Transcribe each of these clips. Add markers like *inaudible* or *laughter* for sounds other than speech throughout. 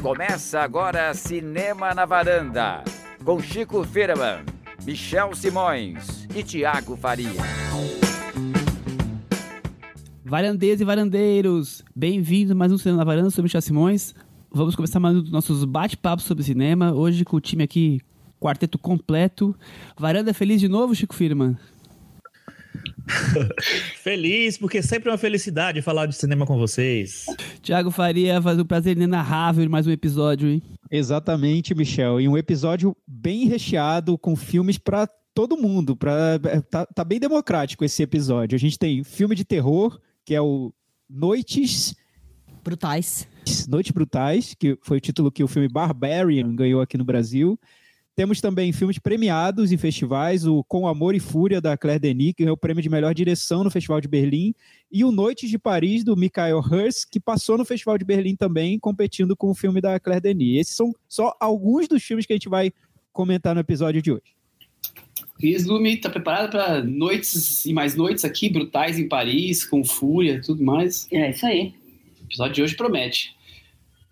Começa agora Cinema na Varanda, com Chico Firman, Michel Simões e Tiago Faria. Varandeiros e varandeiros, bem-vindos a mais um Cinema na Varanda, sou Michel Simões. Vamos começar mais um dos nossos bate-papos sobre cinema, hoje com o time aqui, quarteto completo. Varanda feliz de novo, Chico Firman? *laughs* Feliz, porque sempre é uma felicidade falar de cinema com vocês. Tiago Faria, faz um prazer inenarrável mais um episódio, hein? Exatamente, Michel. E um episódio bem recheado com filmes para todo mundo. Pra, tá, tá bem democrático esse episódio. A gente tem filme de terror, que é o Noites Brutais. Noites Brutais, que foi o título que o filme Barbarian ganhou aqui no Brasil. Temos também filmes premiados em festivais, o Com Amor e Fúria, da Claire Denis, que ganhou o prêmio de melhor direção no Festival de Berlim, e o Noites de Paris, do Michael Hirst, que passou no Festival de Berlim também, competindo com o filme da Claire Denis. Esses são só alguns dos filmes que a gente vai comentar no episódio de hoje. Cris Lume está preparado para noites e mais noites aqui, brutais em Paris, com fúria tudo mais. É isso aí. O episódio de hoje promete.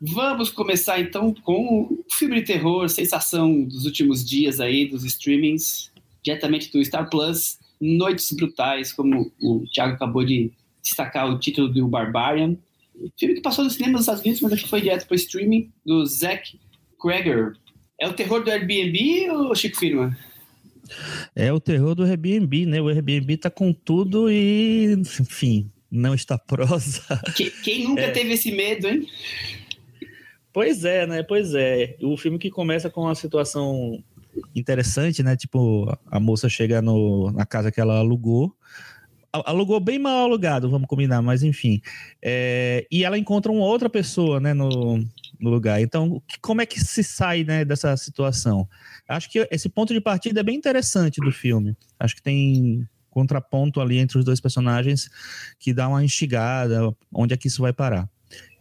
Vamos começar então com o filme de terror, sensação dos últimos dias aí, dos streamings, diretamente do Star Plus, Noites Brutais, como o Thiago acabou de destacar o título do Barbarian. Filme que passou no cinema nos Estados Unidos, mas aqui foi direto para o streaming, do Zack Cregger. É o terror do Airbnb ou Chico Firma? É o terror do Airbnb, né? O Airbnb tá com tudo e, enfim, não está prosa. Que, quem nunca é. teve esse medo, hein? Pois é, né? Pois é. O filme que começa com uma situação interessante, né? Tipo, a moça chega no, na casa que ela alugou. Alugou bem mal alugado, vamos combinar, mas enfim. É, e ela encontra uma outra pessoa, né, no, no lugar. Então, como é que se sai né, dessa situação? Acho que esse ponto de partida é bem interessante do filme. Acho que tem contraponto ali entre os dois personagens que dá uma instigada, onde é que isso vai parar.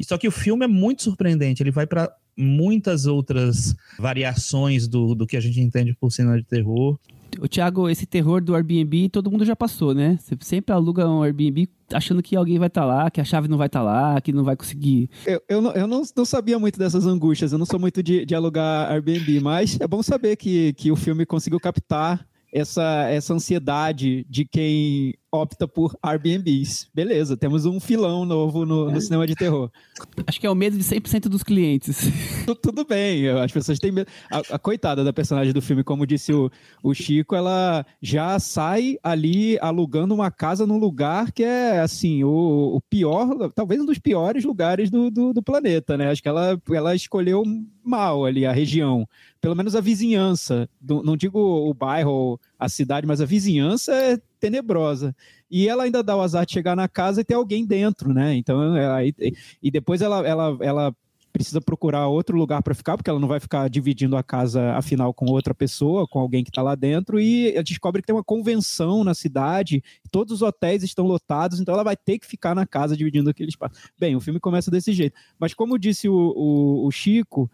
Só que o filme é muito surpreendente, ele vai para muitas outras variações do, do que a gente entende por cinema de terror. O Thiago, esse terror do Airbnb, todo mundo já passou, né? Você sempre aluga um Airbnb achando que alguém vai estar tá lá, que a chave não vai estar tá lá, que não vai conseguir. Eu, eu, não, eu não, não, sabia muito dessas angústias, eu não sou muito de, de alugar Airbnb, mas é bom saber que, que o filme conseguiu captar essa, essa ansiedade de quem opta por Airbnbs. Beleza, temos um filão novo no, no é. cinema de terror. Acho que é o medo de 100% dos clientes. Tudo bem, as pessoas têm medo. A, a, coitada da personagem do filme, como disse o, o Chico, ela já sai ali alugando uma casa num lugar que é, assim, o, o pior, talvez um dos piores lugares do, do, do planeta, né? Acho que ela, ela escolheu mal ali a região. Pelo menos a vizinhança. Do, não digo o bairro, a cidade, mas a vizinhança é tenebrosa. E ela ainda dá o azar de chegar na casa e ter alguém dentro, né? Então, ela, e, e depois ela, ela, ela precisa procurar outro lugar para ficar, porque ela não vai ficar dividindo a casa, afinal, com outra pessoa, com alguém que está lá dentro, e ela descobre que tem uma convenção na cidade, todos os hotéis estão lotados, então ela vai ter que ficar na casa dividindo aquele espaço. Bem, o filme começa desse jeito. Mas como disse o, o, o Chico,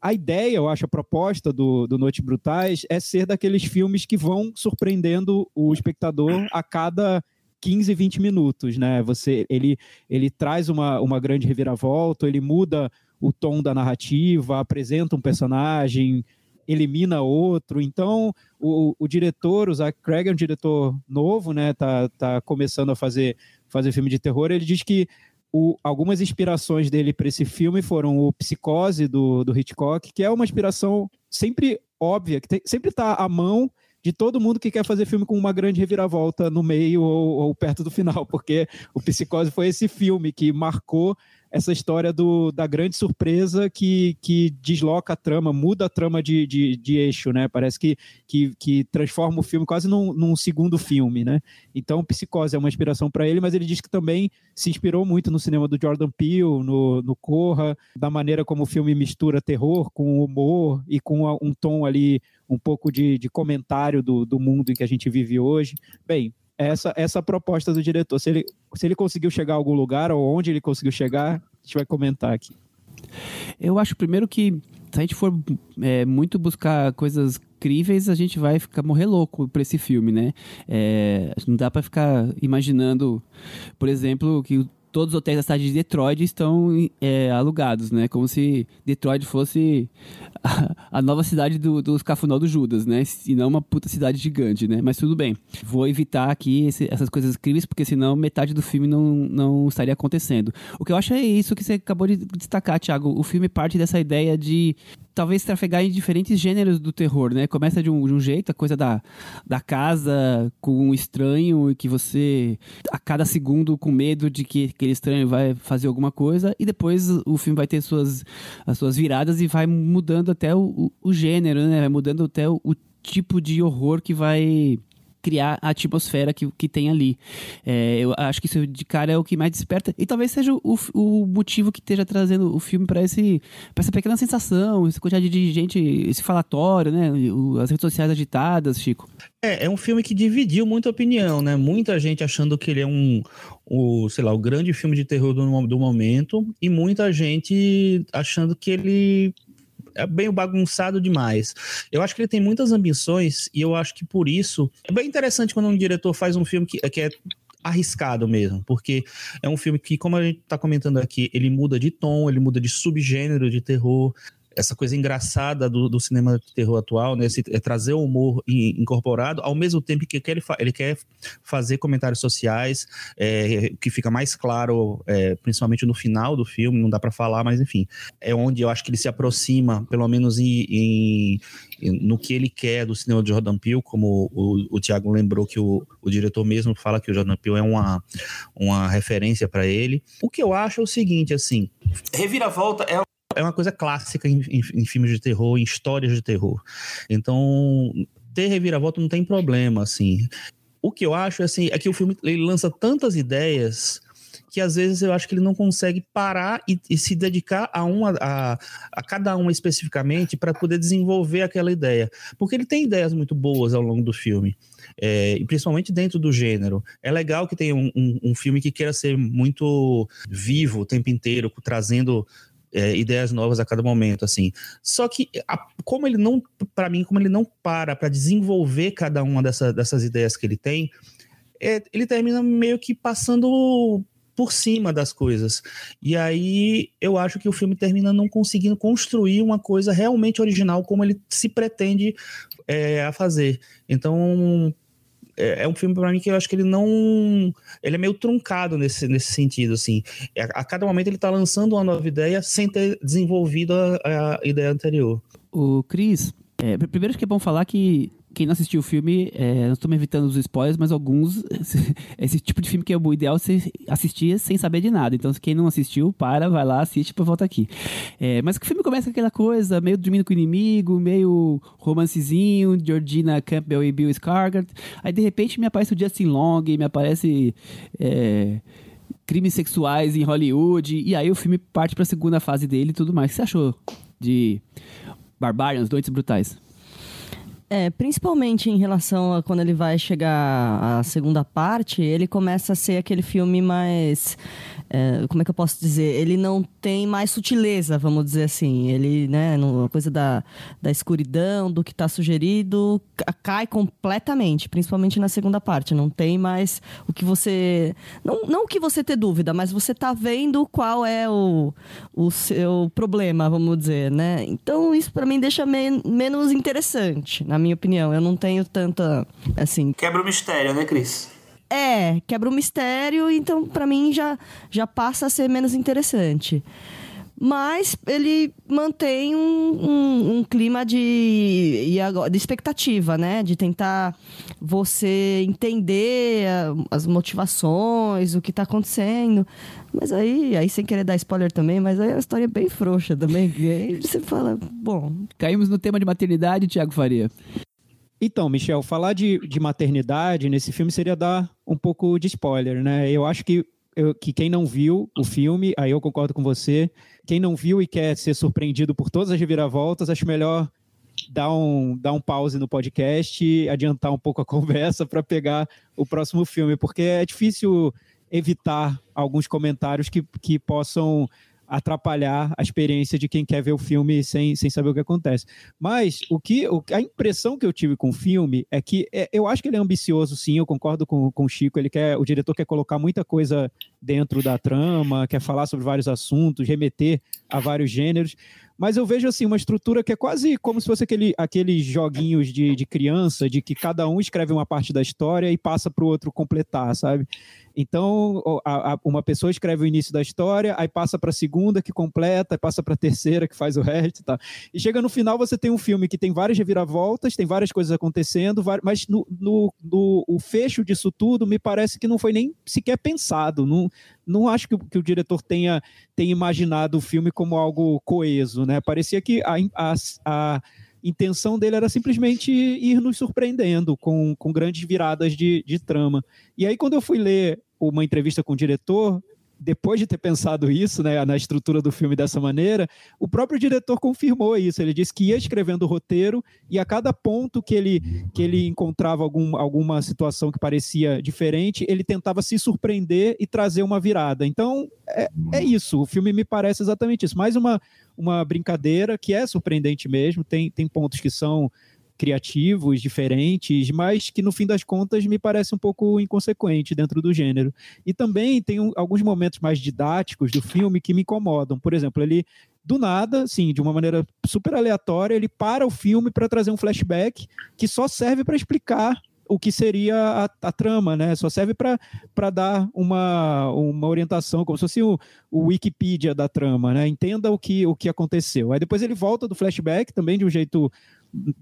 a ideia, eu acho, a proposta do, do Noites Brutais é ser daqueles filmes que vão surpreendendo o espectador a cada 15, 20 minutos, né? Você, ele, ele traz uma, uma grande reviravolta, ele muda o tom da narrativa, apresenta um personagem, elimina outro. Então, o, o diretor, o Zach Craig é um diretor novo, né? Tá, tá começando a fazer, fazer filme de terror. Ele diz que o, algumas inspirações dele para esse filme foram o Psicose do, do Hitchcock, que é uma inspiração sempre óbvia, que tem, sempre está à mão de todo mundo que quer fazer filme com uma grande reviravolta no meio ou, ou perto do final, *laughs* porque o Psicose foi esse filme que marcou essa história do, da grande surpresa que, que desloca a trama, muda a trama de, de, de eixo, né? Parece que, que, que transforma o filme quase num, num segundo filme, né? Então, Psicose é uma inspiração para ele, mas ele diz que também se inspirou muito no cinema do Jordan Peele, no, no Corra, da maneira como o filme mistura terror com humor e com um tom ali um pouco de, de comentário do, do mundo em que a gente vive hoje. Bem, essa, essa proposta do diretor. Se ele, se ele conseguiu chegar a algum lugar ou onde ele conseguiu chegar, a gente vai comentar aqui. Eu acho primeiro que se a gente for é, muito buscar coisas críveis, a gente vai ficar morrer louco para esse filme, né? É, não dá para ficar imaginando, por exemplo, que todos os hotéis da cidade de Detroit estão é, alugados, né? Como se Detroit fosse a, a nova cidade do, dos Cafunol do Judas, né? E não uma puta cidade gigante, né? Mas tudo bem. Vou evitar aqui esse, essas coisas incríveis, porque senão metade do filme não, não estaria acontecendo. O que eu acho é isso que você acabou de destacar, Thiago. O filme parte dessa ideia de talvez trafegar em diferentes gêneros do terror, né? Começa de um, de um jeito, a coisa da, da casa com um estranho e que você, a cada segundo, com medo de que aquele estranho vai fazer alguma coisa, e depois o filme vai ter suas, as suas viradas e vai mudando até o, o, o gênero, né? Vai mudando até o, o tipo de horror que vai criar a atmosfera que, que tem ali. É, eu acho que isso de cara é o que mais desperta e talvez seja o, o motivo que esteja trazendo o filme para essa pequena sensação, essa quantidade de gente, esse falatório, né? as redes sociais agitadas, Chico. É, é um filme que dividiu muita opinião, né? Muita gente achando que ele é um, o, sei lá, o grande filme de terror do, do momento e muita gente achando que ele é bem bagunçado demais. Eu acho que ele tem muitas ambições e eu acho que por isso é bem interessante quando um diretor faz um filme que, que é arriscado mesmo, porque é um filme que, como a gente está comentando aqui, ele muda de tom, ele muda de subgênero de terror, essa coisa engraçada do, do, cinema de terror atual, né? Esse, é trazer o humor incorporado, ao mesmo tempo que ele, ele quer fazer comentários sociais, é, que fica mais claro, é, principalmente no final do filme, não dá para falar, mas enfim, é onde eu acho que ele se aproxima, pelo menos em, em, no que ele quer do cinema de Jordan Peele, como o, o Tiago lembrou que o, o, diretor mesmo fala que o Jordan Peele é uma, uma referência para ele. O que eu acho é o seguinte, assim, Reviravolta é é uma coisa clássica em, em, em, filmes de terror, em histórias de terror. Então, ter reviravolta não tem problema, assim. O que eu acho assim, é que o filme ele lança tantas ideias que às vezes eu acho que ele não consegue parar e, e se dedicar a uma a, a cada uma especificamente para poder desenvolver aquela ideia. Porque ele tem ideias muito boas ao longo do filme. É, e principalmente dentro do gênero. É legal que tenha um, um, um, filme que queira ser muito vivo o tempo inteiro, trazendo é, ideias novas a cada momento, assim. Só que, a, como ele não, para mim, como ele não para para desenvolver cada uma dessa, dessas ideias que ele tem, é, ele termina meio que passando por cima das coisas. E aí eu acho que o filme termina não conseguindo construir uma coisa realmente original como ele se pretende é, a fazer. Então, é, é um filme para mim que eu acho que ele não. Ele é meio truncado nesse, nesse sentido, assim. A, é, a cada momento ele está lançando uma nova ideia sem ter desenvolvido a, a ideia anterior. O Cris, é, primeiro acho que é bom falar que quem não assistiu o filme, é, não estou me evitando os spoilers, mas alguns. *laughs* Esse, tipo de filme que é o ideal você assistir sem saber de nada. Então, quem não assistiu, para, vai lá, assiste e volta aqui. É, mas o filme começa com aquela coisa, meio dormindo com o inimigo, meio romancezinho, Georgina Campbell e Bill Skarsgård. Aí, de repente, me aparece o Justin Long, me aparece. É, crimes sexuais em Hollywood, e aí o filme parte para a segunda fase dele e tudo mais. O que você achou de Barbarians, Noites Brutais? É, principalmente em relação a quando ele vai chegar à segunda parte, ele começa a ser aquele filme mais é, como é que eu posso dizer? Ele não tem mais sutileza, vamos dizer assim. Ele, né, a coisa da, da escuridão, do que está sugerido, cai completamente, principalmente na segunda parte. Não tem mais o que você. Não, não que você ter dúvida, mas você está vendo qual é o, o seu problema, vamos dizer, né? Então, isso para mim deixa me, menos interessante, na minha opinião. Eu não tenho tanta. Assim. Quebra o mistério, né, Cris? É, quebra o mistério, então para mim já, já passa a ser menos interessante. Mas ele mantém um, um, um clima de, de expectativa, né? De tentar você entender as motivações, o que está acontecendo. Mas aí, aí, sem querer dar spoiler também, mas aí a história é bem frouxa também. E aí você fala, bom. Caímos no tema de maternidade, Tiago Faria. Então, Michel, falar de, de maternidade nesse filme seria dar um pouco de spoiler, né? Eu acho que, eu, que quem não viu o filme, aí eu concordo com você, quem não viu e quer ser surpreendido por todas as reviravoltas, acho melhor dar um, dar um pause no podcast adiantar um pouco a *laughs* conversa para pegar o próximo filme, porque é difícil evitar alguns comentários que, que possam atrapalhar a experiência de quem quer ver o filme sem, sem saber o que acontece. Mas o que o, a impressão que eu tive com o filme é que é, eu acho que ele é ambicioso, sim, eu concordo com, com o Chico, ele quer, o diretor quer colocar muita coisa dentro da trama, quer falar sobre vários assuntos, remeter a vários gêneros, mas eu vejo assim uma estrutura que é quase como se fosse aquele, aqueles joguinhos de, de criança, de que cada um escreve uma parte da história e passa para o outro completar, sabe? Então, a, a, uma pessoa escreve o início da história, aí passa para a segunda, que completa, aí passa para a terceira, que faz o resto. Tá? E chega no final, você tem um filme que tem várias reviravoltas, tem várias coisas acontecendo, mas no, no, no o fecho disso tudo me parece que não foi nem sequer pensado. Não, não acho que, que o diretor tenha, tenha imaginado o filme como algo coeso. Né? Parecia que a, a, a intenção dele era simplesmente ir nos surpreendendo com, com grandes viradas de, de trama. E aí, quando eu fui ler uma entrevista com o diretor, depois de ter pensado isso, né, na estrutura do filme dessa maneira, o próprio diretor confirmou isso. Ele disse que ia escrevendo o roteiro e a cada ponto que ele, que ele encontrava algum, alguma situação que parecia diferente, ele tentava se surpreender e trazer uma virada. Então, é, é isso. O filme me parece exatamente isso. Mais uma, uma brincadeira que é surpreendente mesmo. Tem, tem pontos que são criativos, diferentes, mas que no fim das contas me parece um pouco inconsequente dentro do gênero. E também tem um, alguns momentos mais didáticos do filme que me incomodam. Por exemplo, ele do nada, sim, de uma maneira super aleatória, ele para o filme para trazer um flashback que só serve para explicar o que seria a, a, trama, né? Só serve para dar uma, uma orientação, como se fosse o, o Wikipedia da trama, né? Entenda o que, o que aconteceu. Aí depois ele volta do flashback também de um jeito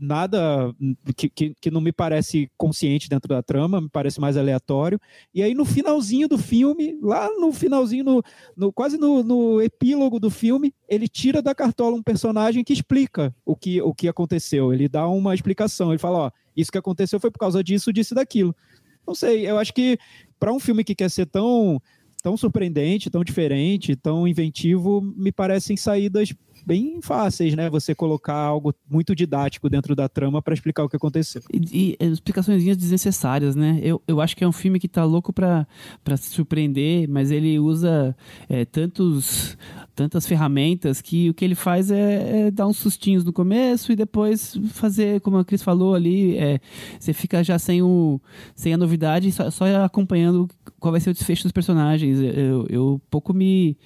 nada que, que, que, não me parece consciente dentro da trama, me parece mais aleatório. E aí no finalzinho do filme, lá no finalzinho, no, no quase no, no, epílogo do filme, ele tira da cartola um personagem que explica o que, o que aconteceu. Ele dá uma explicação, ele fala, ó, isso que aconteceu foi por causa disso, disso e daquilo. Não sei, eu acho que para um filme que quer ser tão tão surpreendente, tão diferente, tão inventivo, me parecem saídas bem fáceis, né? Você colocar algo muito didático dentro da trama para explicar o que aconteceu. E, e explicações desnecessárias, né? Eu, eu acho que é um filme que tá louco para se surpreender, mas ele usa é, tantos, tantas ferramentas que o que ele faz é, é, dar uns sustinhos no começo e depois fazer, como a Cris falou ali, é, você fica já sem, o, sem a novidade, só, só acompanhando qual vai ser o desfecho dos personagens. Eu, eu pouco me,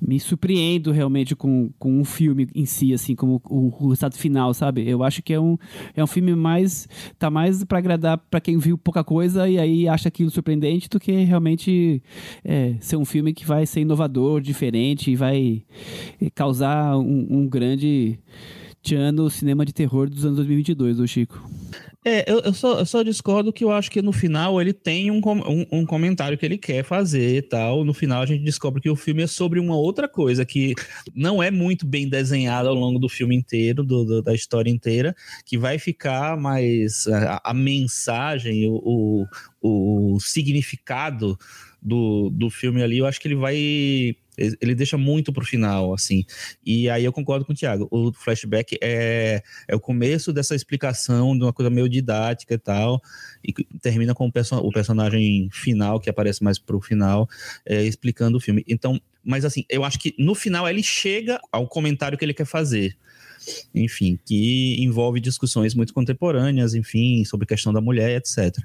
me surpreendo realmente com, com um filme em si, assim, como o, o resultado final, sabe? Eu acho que é um, é um filme mais. tá mais para agradar para quem viu pouca coisa e aí acha aquilo surpreendente do que realmente é, ser um filme que vai ser inovador, diferente e vai causar um, um grande tchan no cinema de terror dos anos 2022, o Chico. É, eu, eu, só, eu só discordo que eu acho que no final ele tem um, um, um, comentário que ele quer fazer e tal. No final a gente descobre que o filme é sobre uma outra coisa que não é muito bem desenhada ao longo do filme inteiro, do, do, da história inteira, que vai ficar mais a, a mensagem, o, o, o significado do, do filme ali, eu acho que ele vai ele deixa muito pro final, assim. E aí eu concordo com o Thiago. O flashback é, é o começo dessa explicação de uma coisa meio didática e tal, e termina com o, perso o personagem final, que aparece mais pro final, é, explicando o filme. Então, mas assim, eu acho que no final ele chega ao comentário que ele quer fazer. Enfim, que envolve discussões muito contemporâneas, enfim, sobre questão da mulher, etc.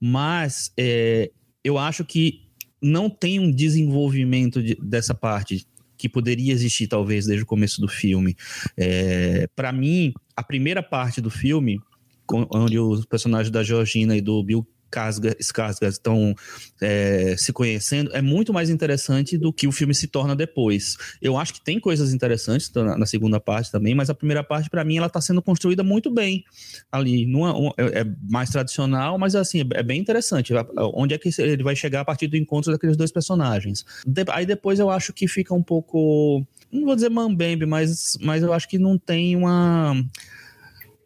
Mas é, eu acho que não tem um desenvolvimento de, dessa parte que poderia existir talvez desde o começo do filme. É, para mim, a primeira parte do filme, onde os personagens da Georgina e do Bill Skarsgård estão é, se conhecendo é muito mais interessante do que o filme se torna depois. Eu acho que tem coisas interessantes na, na segunda parte também, mas a primeira parte para mim ela está sendo construída muito bem ali. Numa, uma, é, é mais tradicional, mas assim é, é bem interessante. Onde é que ele vai chegar a partir do encontro daqueles dois personagens? De, aí depois eu acho que fica um pouco, não vou dizer mambembe, mas, mas eu acho que não tem uma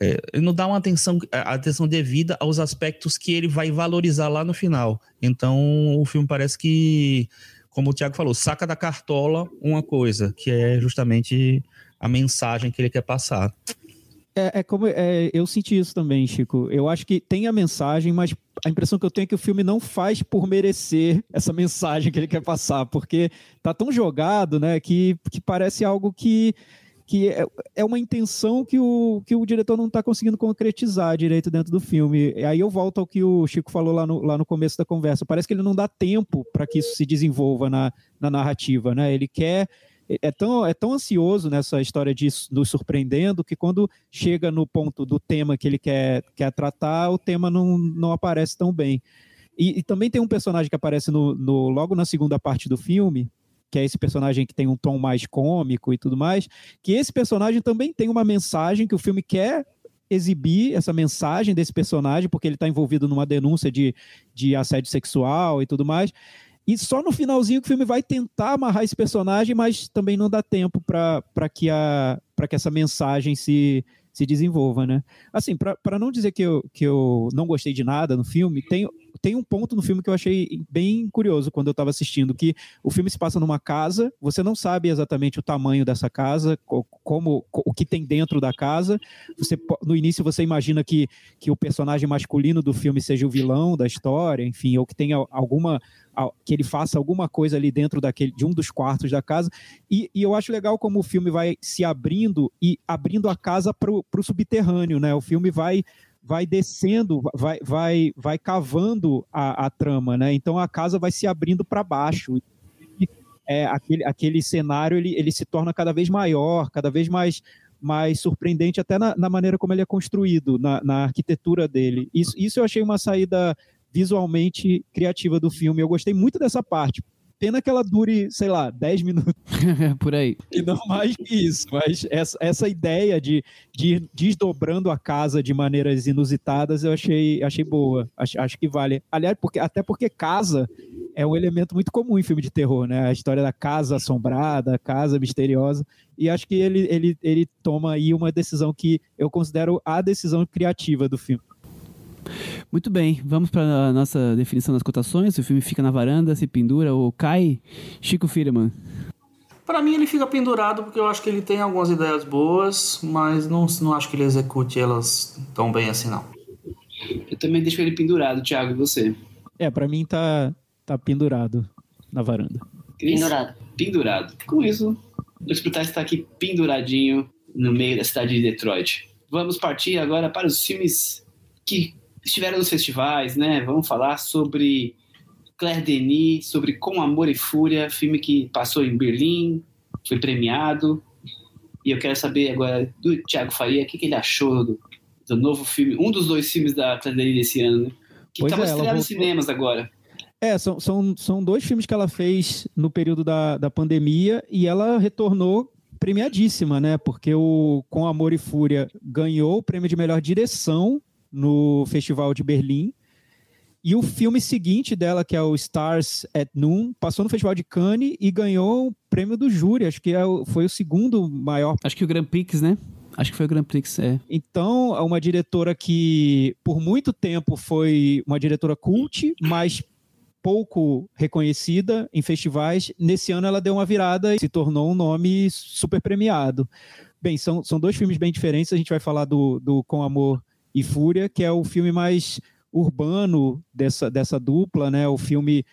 ele não dá uma atenção, atenção devida aos aspectos que ele vai valorizar lá no final. Então, o filme parece que, como o Tiago falou, saca da cartola uma coisa, que é justamente a mensagem que ele quer passar. É, é como é, eu senti isso também, Chico. Eu acho que tem a mensagem, mas a impressão que eu tenho é que o filme não faz por merecer essa mensagem que ele quer passar, porque tá tão jogado, né, que, que parece algo que que é, é uma intenção que o, que o diretor não está conseguindo concretizar direito dentro do filme. E aí eu volto ao que o Chico falou lá no, lá no começo da conversa. Parece que ele não dá tempo para que isso se desenvolva na, na narrativa, né? Ele quer é tão, é tão ansioso nessa história de nos surpreendendo que quando chega no ponto do tema que ele quer, quer tratar, o tema não, não aparece tão bem. E, e também tem um personagem que aparece no, no, logo na segunda parte do filme, que é esse personagem que tem um tom mais cômico e tudo mais, que esse personagem também tem uma mensagem que o filme quer exibir essa mensagem desse personagem, porque ele está envolvido numa denúncia de, de assédio sexual e tudo mais. E só no finalzinho que o filme vai tentar amarrar esse personagem, mas também não dá tempo para que, a, que essa mensagem se, se desenvolva, né? Assim, para não dizer que eu, que eu não gostei de nada no filme, tem, tem um ponto no filme que eu achei bem curioso quando eu estava assistindo, que o filme se passa numa casa, você não sabe exatamente o tamanho dessa casa, como o que tem dentro da casa. Você no início você imagina que, que o personagem masculino do filme seja o vilão da história, enfim, ou que tenha alguma que ele faça alguma coisa ali dentro daquele, de um dos quartos da casa. E, e eu acho legal como o filme vai se abrindo e abrindo a casa para o subterrâneo, né? O filme vai vai descendo, vai, vai, vai cavando a, a trama, né? Então a casa vai se abrindo para baixo. E, é, aquele, aquele cenário ele, ele se torna cada vez maior, cada vez mais mais surpreendente até na, na maneira como ele é construído, na, na arquitetura dele. Isso, isso eu achei uma saída visualmente criativa do filme. Eu gostei muito dessa parte. Pena que ela dure, sei lá, 10 minutos. *laughs* Por aí. E não mais que isso. Mas essa, essa ideia de, de ir desdobrando a casa de maneiras inusitadas eu achei, achei boa. Acho, acho que vale. Aliás, porque, até porque casa é um elemento muito comum em filme de terror, né? A história da casa assombrada, casa misteriosa. E acho que ele, ele, ele toma aí uma decisão que eu considero a decisão criativa do filme. Muito bem, vamos para a nossa definição das cotações. O filme fica na varanda, se pendura ou cai. Chico Firman. Para mim ele fica pendurado porque eu acho que ele tem algumas ideias boas, mas não, não acho que ele execute elas tão bem assim não. Eu também deixo ele pendurado, Thiago, e você? É, para mim tá, tá pendurado na varanda. Pendurado. Pendurado. Com isso, o Escutar está aqui penduradinho no meio da cidade de Detroit. Vamos partir agora para os filmes que estiveram nos festivais, né? Vamos falar sobre Claire Denis, sobre Com Amor e Fúria, filme que passou em Berlim, foi premiado. E eu quero saber agora do Thiago Faria, o que, que ele achou do, do, novo filme, um dos dois filmes da Claire Denis desse ano, né? Que estava é, estreando nos cinemas agora. É, são, são, são dois filmes que ela fez no período da, da pandemia e ela retornou premiadíssima, né? Porque o Com Amor e Fúria ganhou o prêmio de melhor direção no Festival de Berlim. E o filme seguinte dela, que é o Stars at Noon, passou no Festival de Cannes e ganhou o prêmio do júri. Acho que é foi o segundo maior. Acho que o Grand Prix, né? Acho que foi o Grand Prix, é. Então, é uma diretora que por muito tempo foi uma diretora cult, mas pouco reconhecida em festivais. Nesse ano ela deu uma virada e se tornou um nome super premiado. Bem, são, são dois filmes bem diferentes. A gente vai falar do, do Com Amor e Fúria, que é o filme mais urbano dessa, dessa dupla, né? O filme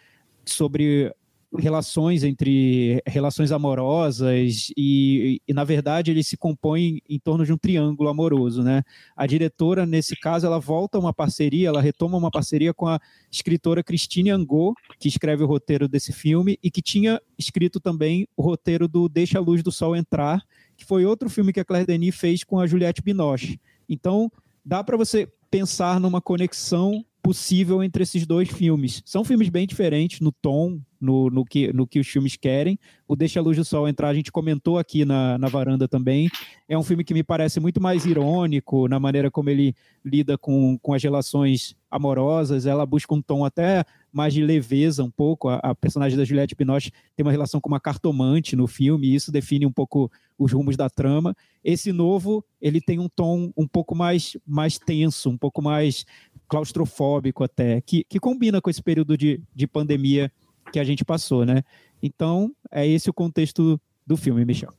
sobre relações entre relações amorosas e, e, na verdade ele se compõe em torno de um triângulo amoroso, né? A diretora nesse caso ela volta uma parceria, ela retoma uma parceria com a escritora Christine Angot, que escreve o roteiro desse filme e que tinha escrito também o roteiro do Deixa a Luz do Sol Entrar, que foi outro filme que a Claire Denis fez com a Juliette Binoche. Então, dá para você pensar numa conexão possível entre esses dois filmes. São filmes bem diferentes no tom, no, no, que, no que os filmes querem. O Deixa a Luz do Sol Entrar, a gente comentou aqui na, na varanda também. É um filme que me parece muito mais irônico na maneira como ele lida com, com as relações amorosas. Ela busca um tom até mais de leveza um pouco. A, a personagem da Juliette Binoche tem uma relação com uma cartomante no filme, e isso define um pouco os rumos da trama. Esse novo, ele tem um tom um pouco mais, mais tenso, um pouco mais claustrofóbico até, que, que combina com esse período de, de pandemia que a gente passou, né? Então, é esse o contexto do filme, Michel.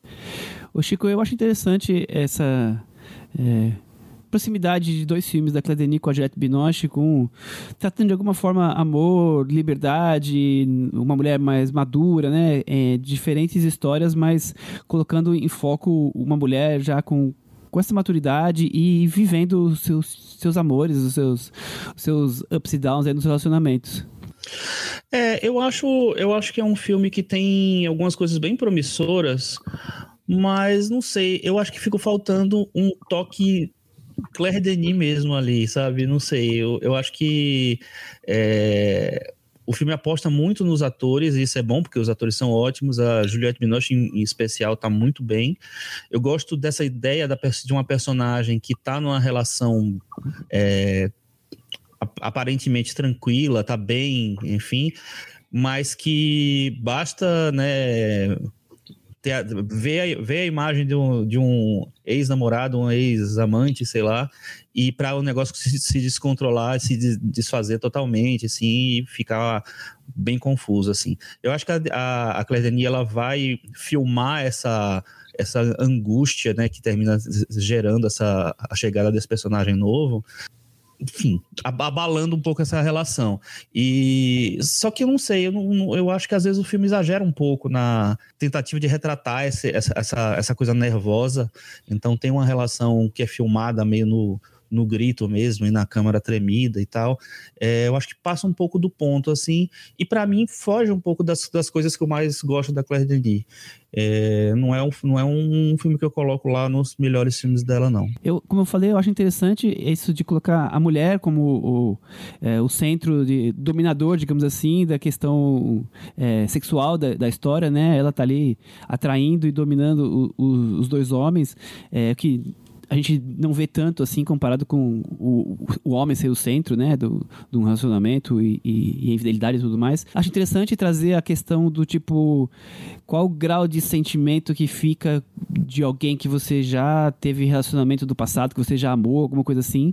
O Chico, eu acho interessante essa é, proximidade de dois filmes da Claire Denis com a Juliette Binoche, com tratando de alguma forma amor, liberdade, uma mulher mais madura, né? É, diferentes histórias, mas colocando em foco uma mulher já com com essa maturidade e vivendo os seus, seus amores, os seus, os seus ups e downs aí nos relacionamentos. É, eu acho, eu acho que é um filme que tem algumas coisas bem promissoras, mas não sei, eu acho que fica faltando um toque Claire Denis mesmo ali, sabe? Não sei, eu, eu acho que é, o filme aposta muito nos atores, e isso é bom, porque os atores são ótimos. A Juliette Binoche, em, em especial, está muito bem. Eu gosto dessa ideia da, de uma personagem que está numa relação é, aparentemente tranquila, está bem, enfim, mas que basta, né, ver, a, ver a imagem de um, de um ex-namorado, um ex-amante, sei lá, e para o negócio se, se, descontrolar, se desfazer totalmente, assim, e ficar bem confuso, assim. Eu acho que a, a, a Claire Denis, ela vai filmar essa essa angústia, né, que termina gerando essa a chegada desse personagem novo, enfim, abalando um pouco essa relação. E só que eu não sei, eu, não, eu acho que às vezes o filme exagera um pouco na tentativa de retratar esse, essa, essa, essa coisa nervosa. Então tem uma relação que é filmada meio no no grito mesmo e na câmera tremida e tal. É, eu acho que passa um pouco do ponto, assim, e para mim foge um pouco das, das coisas que eu mais gosto da Claire Denis. É, não, é um, não é um filme que eu coloco lá nos melhores filmes dela, não. Eu, como eu falei, eu acho interessante isso de colocar a mulher como o, é, o centro de, dominador, digamos assim, da questão é, sexual da, da, história, né? Ela tá ali atraindo e dominando o, o, os dois homens, é, que a gente não vê tanto assim comparado com o, o homem ser o centro, né, do, do relacionamento e, e, e, infidelidade e tudo mais. Acho interessante trazer a questão do tipo, qual o grau de sentimento que fica de alguém que você já teve relacionamento do passado, que você já amou, alguma coisa assim,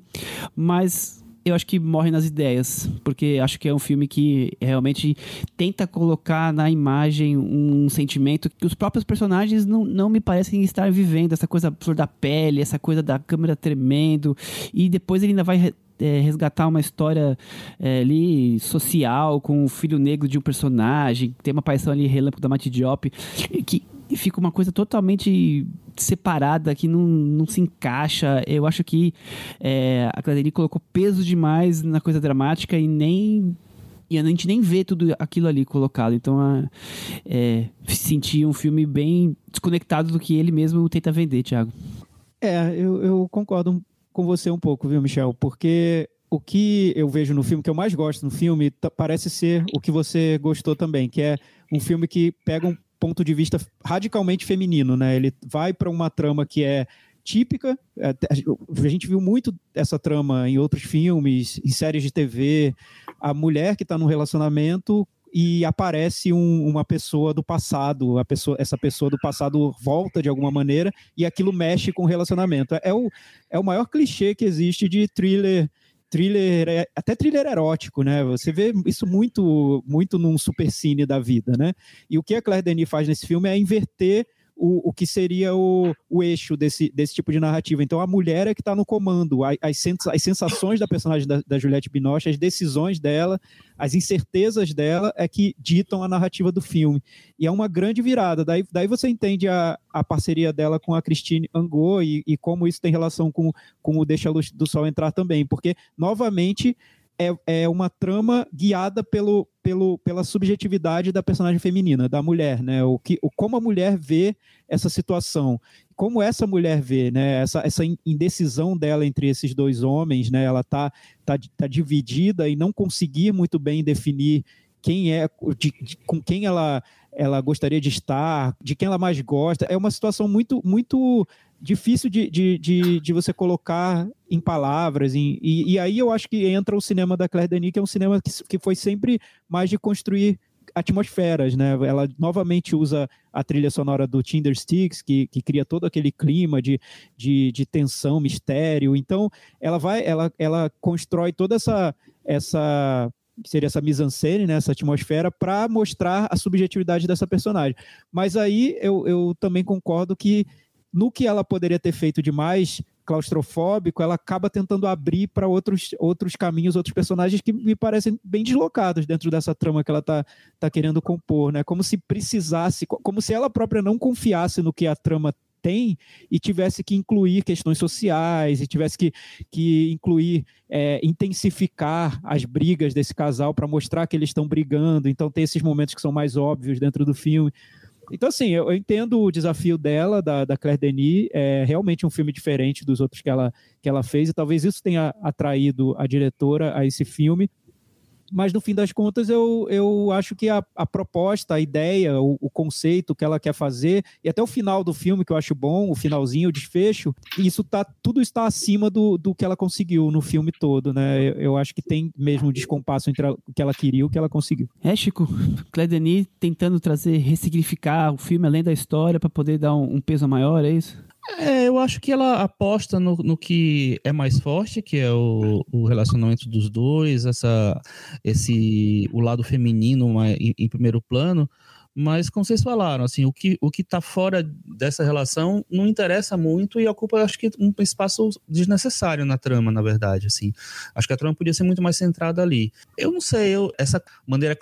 mas eu acho que morre nas ideias, porque acho que é um filme que realmente tenta colocar na imagem um sentimento que os próprios personagens não, não me parecem estar vivendo, essa coisa flor da pele, essa coisa da câmera tremendo, e depois ele ainda vai é, resgatar uma história é, ali social com o filho negro de um personagem, tem uma paixão ali relâmpago da Matt Diop, que fica uma coisa totalmente separada que não, não se encaixa. Eu acho que é, a Claudine colocou peso demais na coisa dramática e nem e a gente nem vê tudo aquilo ali colocado. Então, é, senti um filme bem desconectado do que ele mesmo tenta vender, Thiago. É, eu, eu concordo com você um pouco, viu, Michel? Porque o que eu vejo no filme, que eu mais gosto no filme, parece ser o que você gostou também, que é um filme que pega um ponto de vista radicalmente feminino, né? Ele vai para uma trama que é típica. É, a gente viu muito essa trama em outros filmes, em séries de TV. A mulher que está no relacionamento e aparece um, uma pessoa do passado, a pessoa, essa pessoa do passado volta de alguma maneira e aquilo mexe com o relacionamento. É o, é o maior clichê que existe de thriller thriller, é, até thriller erótico, né? Você vê isso muito, muito num supercine da vida, né? E o que a Claire Denis faz nesse filme é inverter o, o que seria o, o eixo desse, desse tipo de narrativa. Então, a mulher é que está no comando, as, as sensações da personagem da, da Juliette Binoche, as decisões dela, as incertezas dela é que ditam a narrativa do filme. E é uma grande virada. Daí, daí você entende a, a parceria dela com a Christine Angot e, e como isso tem relação com, com o Deixa a Luz do Sol entrar também. Porque, novamente, é, é uma trama guiada pelo, pelo, pela subjetividade da personagem feminina, da mulher, né? O que, o, como a mulher vê essa situação, como essa mulher vê, né? Essa, essa indecisão dela entre esses dois homens, né? Ela tá, tá, tá dividida e não conseguir muito bem definir quem é, de, de, com quem ela ela gostaria de estar, de quem ela mais gosta. É uma situação muito, muito difícil de, de, de, de, você colocar em palavras. Em, e, e, aí eu acho que entra o cinema da Claire Denis, que é um cinema que, que foi sempre mais de construir atmosferas, né? Ela novamente usa a trilha sonora do Tinder Sticks, que, que cria todo aquele clima de, de, de tensão, mistério. Então, ela vai, ela, ela constrói toda essa essa seria essa mise-en-scène, né, essa atmosfera, para mostrar a subjetividade dessa personagem. Mas aí eu, eu também concordo que no que ela poderia ter feito de mais claustrofóbico, ela acaba tentando abrir para outros, outros caminhos, outros personagens que me parecem bem deslocados dentro dessa trama que ela tá, tá querendo compor, né? Como se precisasse, como se ela própria não confiasse no que a trama tem e tivesse que incluir questões sociais e tivesse que, que incluir, é, intensificar as brigas desse casal para mostrar que eles estão brigando. Então tem esses momentos que são mais óbvios dentro do filme. Então, assim, eu, eu entendo o desafio dela, da, da Claire Denis, é realmente um filme diferente dos outros que ela, que ela fez, e talvez isso tenha atraído a diretora a esse filme mas no fim das contas eu, eu acho que a, a proposta, a ideia, o, o, conceito que ela quer fazer, e até o final do filme que eu acho bom, o finalzinho, o desfecho, isso tá, tudo está acima do, do que ela conseguiu no filme todo, né? Eu, eu acho que tem mesmo um descompasso entre o que ela queria e o que ela conseguiu. É, Chico, Claire Denis tentando trazer, ressignificar o filme além da história para poder dar um, um peso maior, é isso? É, eu acho que ela aposta no, no que é mais forte, que é o, o relacionamento dos dois, essa, esse, o lado feminino em, em primeiro plano, mas, como vocês falaram, assim, o que o está fora dessa relação não interessa muito e ocupa, acho que, um espaço desnecessário na trama, na verdade. Assim, acho que a trama podia ser muito mais centrada ali. Eu não sei, eu, essa maneira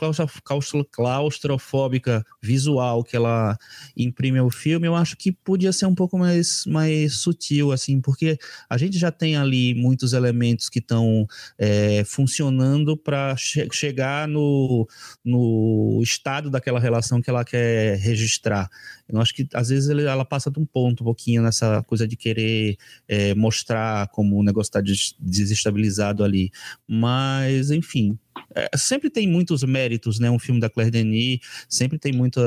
claustrofóbica visual que ela imprime ao filme, eu acho que podia ser um pouco mais, mais sutil, assim, porque a gente já tem ali muitos elementos que estão é, funcionando para che chegar no, no estado daquela relação que ela quer registrar. Eu acho que às vezes ela passa de um ponto um pouquinho nessa coisa de querer é, mostrar como o negócio está desestabilizado ali. Mas, enfim, é, sempre tem muitos méritos, né? Um filme da Claire Denis, sempre tem muita,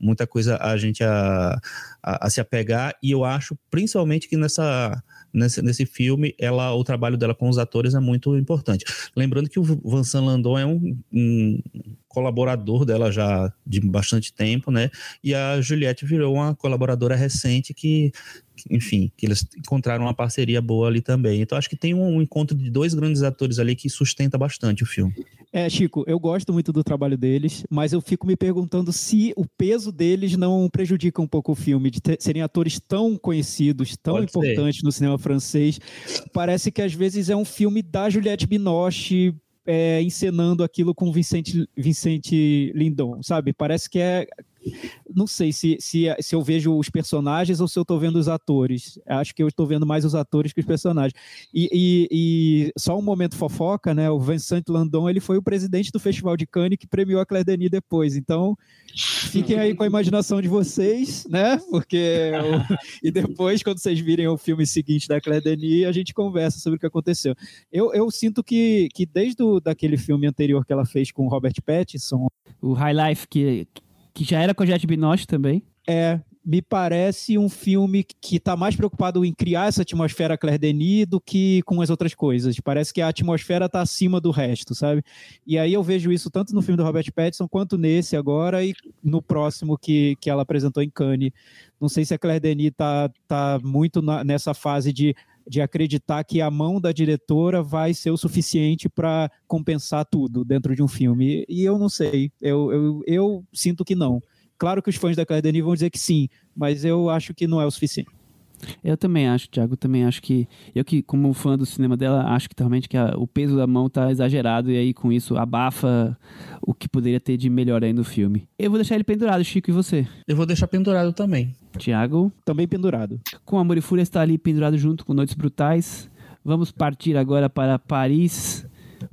muita coisa a gente a, a, a se apegar, e eu acho principalmente que nessa nesse, nesse filme, ela, o trabalho dela com os atores é muito importante. Lembrando que o Vincent Landon é um, um colaborador dela já de bastante tempo, né? E a Juliette virou uma colaboradora recente que, enfim, que eles encontraram uma parceria boa ali também. Então acho que tem um encontro de dois grandes atores ali que sustenta bastante o filme. É, Chico, eu gosto muito do trabalho deles, mas eu fico me perguntando se o peso deles não prejudica um pouco o filme, de ter, serem atores tão conhecidos, tão Pode importantes ser. no cinema francês. Parece que às vezes é um filme da Juliette Binoche é, encenando aquilo com Vicente, Vicente Lindon, sabe? Parece que é não sei se, se, se eu vejo os personagens ou se eu estou vendo os atores. Acho que eu estou vendo mais os atores que os personagens. E, e, e, só um momento fofoca, né? O Vincent Landon ele foi o presidente do Festival de Cannes que premiou a Claire Denis depois. Então, fiquem aí com a imaginação de vocês, né? Porque e depois, quando vocês virem o filme seguinte da Claire Denis, a gente conversa sobre o que aconteceu. Eu, eu sinto que, que desde o, daquele filme anterior que ela fez com Robert Pattinson, o High Life que que já era com a Jet Binoche também. É, me parece um filme que está mais preocupado em criar essa atmosfera Claire Denis do que com as outras coisas. Parece que a atmosfera está acima do resto, sabe? E aí eu vejo isso tanto no filme do Robert Pattinson quanto nesse agora e no próximo que, que ela apresentou em Cannes. Não sei se a Claire Denis está tá muito na, nessa fase de de acreditar que a mão da diretora vai ser o suficiente para compensar tudo dentro de um filme. E eu não sei, eu, eu, eu sinto que não. Claro que os fãs da Claire Denis vão dizer que sim, mas eu acho que não é o suficiente. Eu também acho, Thiago, também acho que eu que como fã do cinema dela, acho que realmente que a, o peso da mão tá exagerado e aí com isso abafa o que poderia ter de melhor aí no filme. Eu vou deixar ele pendurado, Chico, e você? Eu vou deixar pendurado também. Tiago? Também pendurado. Com Amor e Fúria está ali pendurado junto com Noites Brutais. Vamos partir agora para Paris.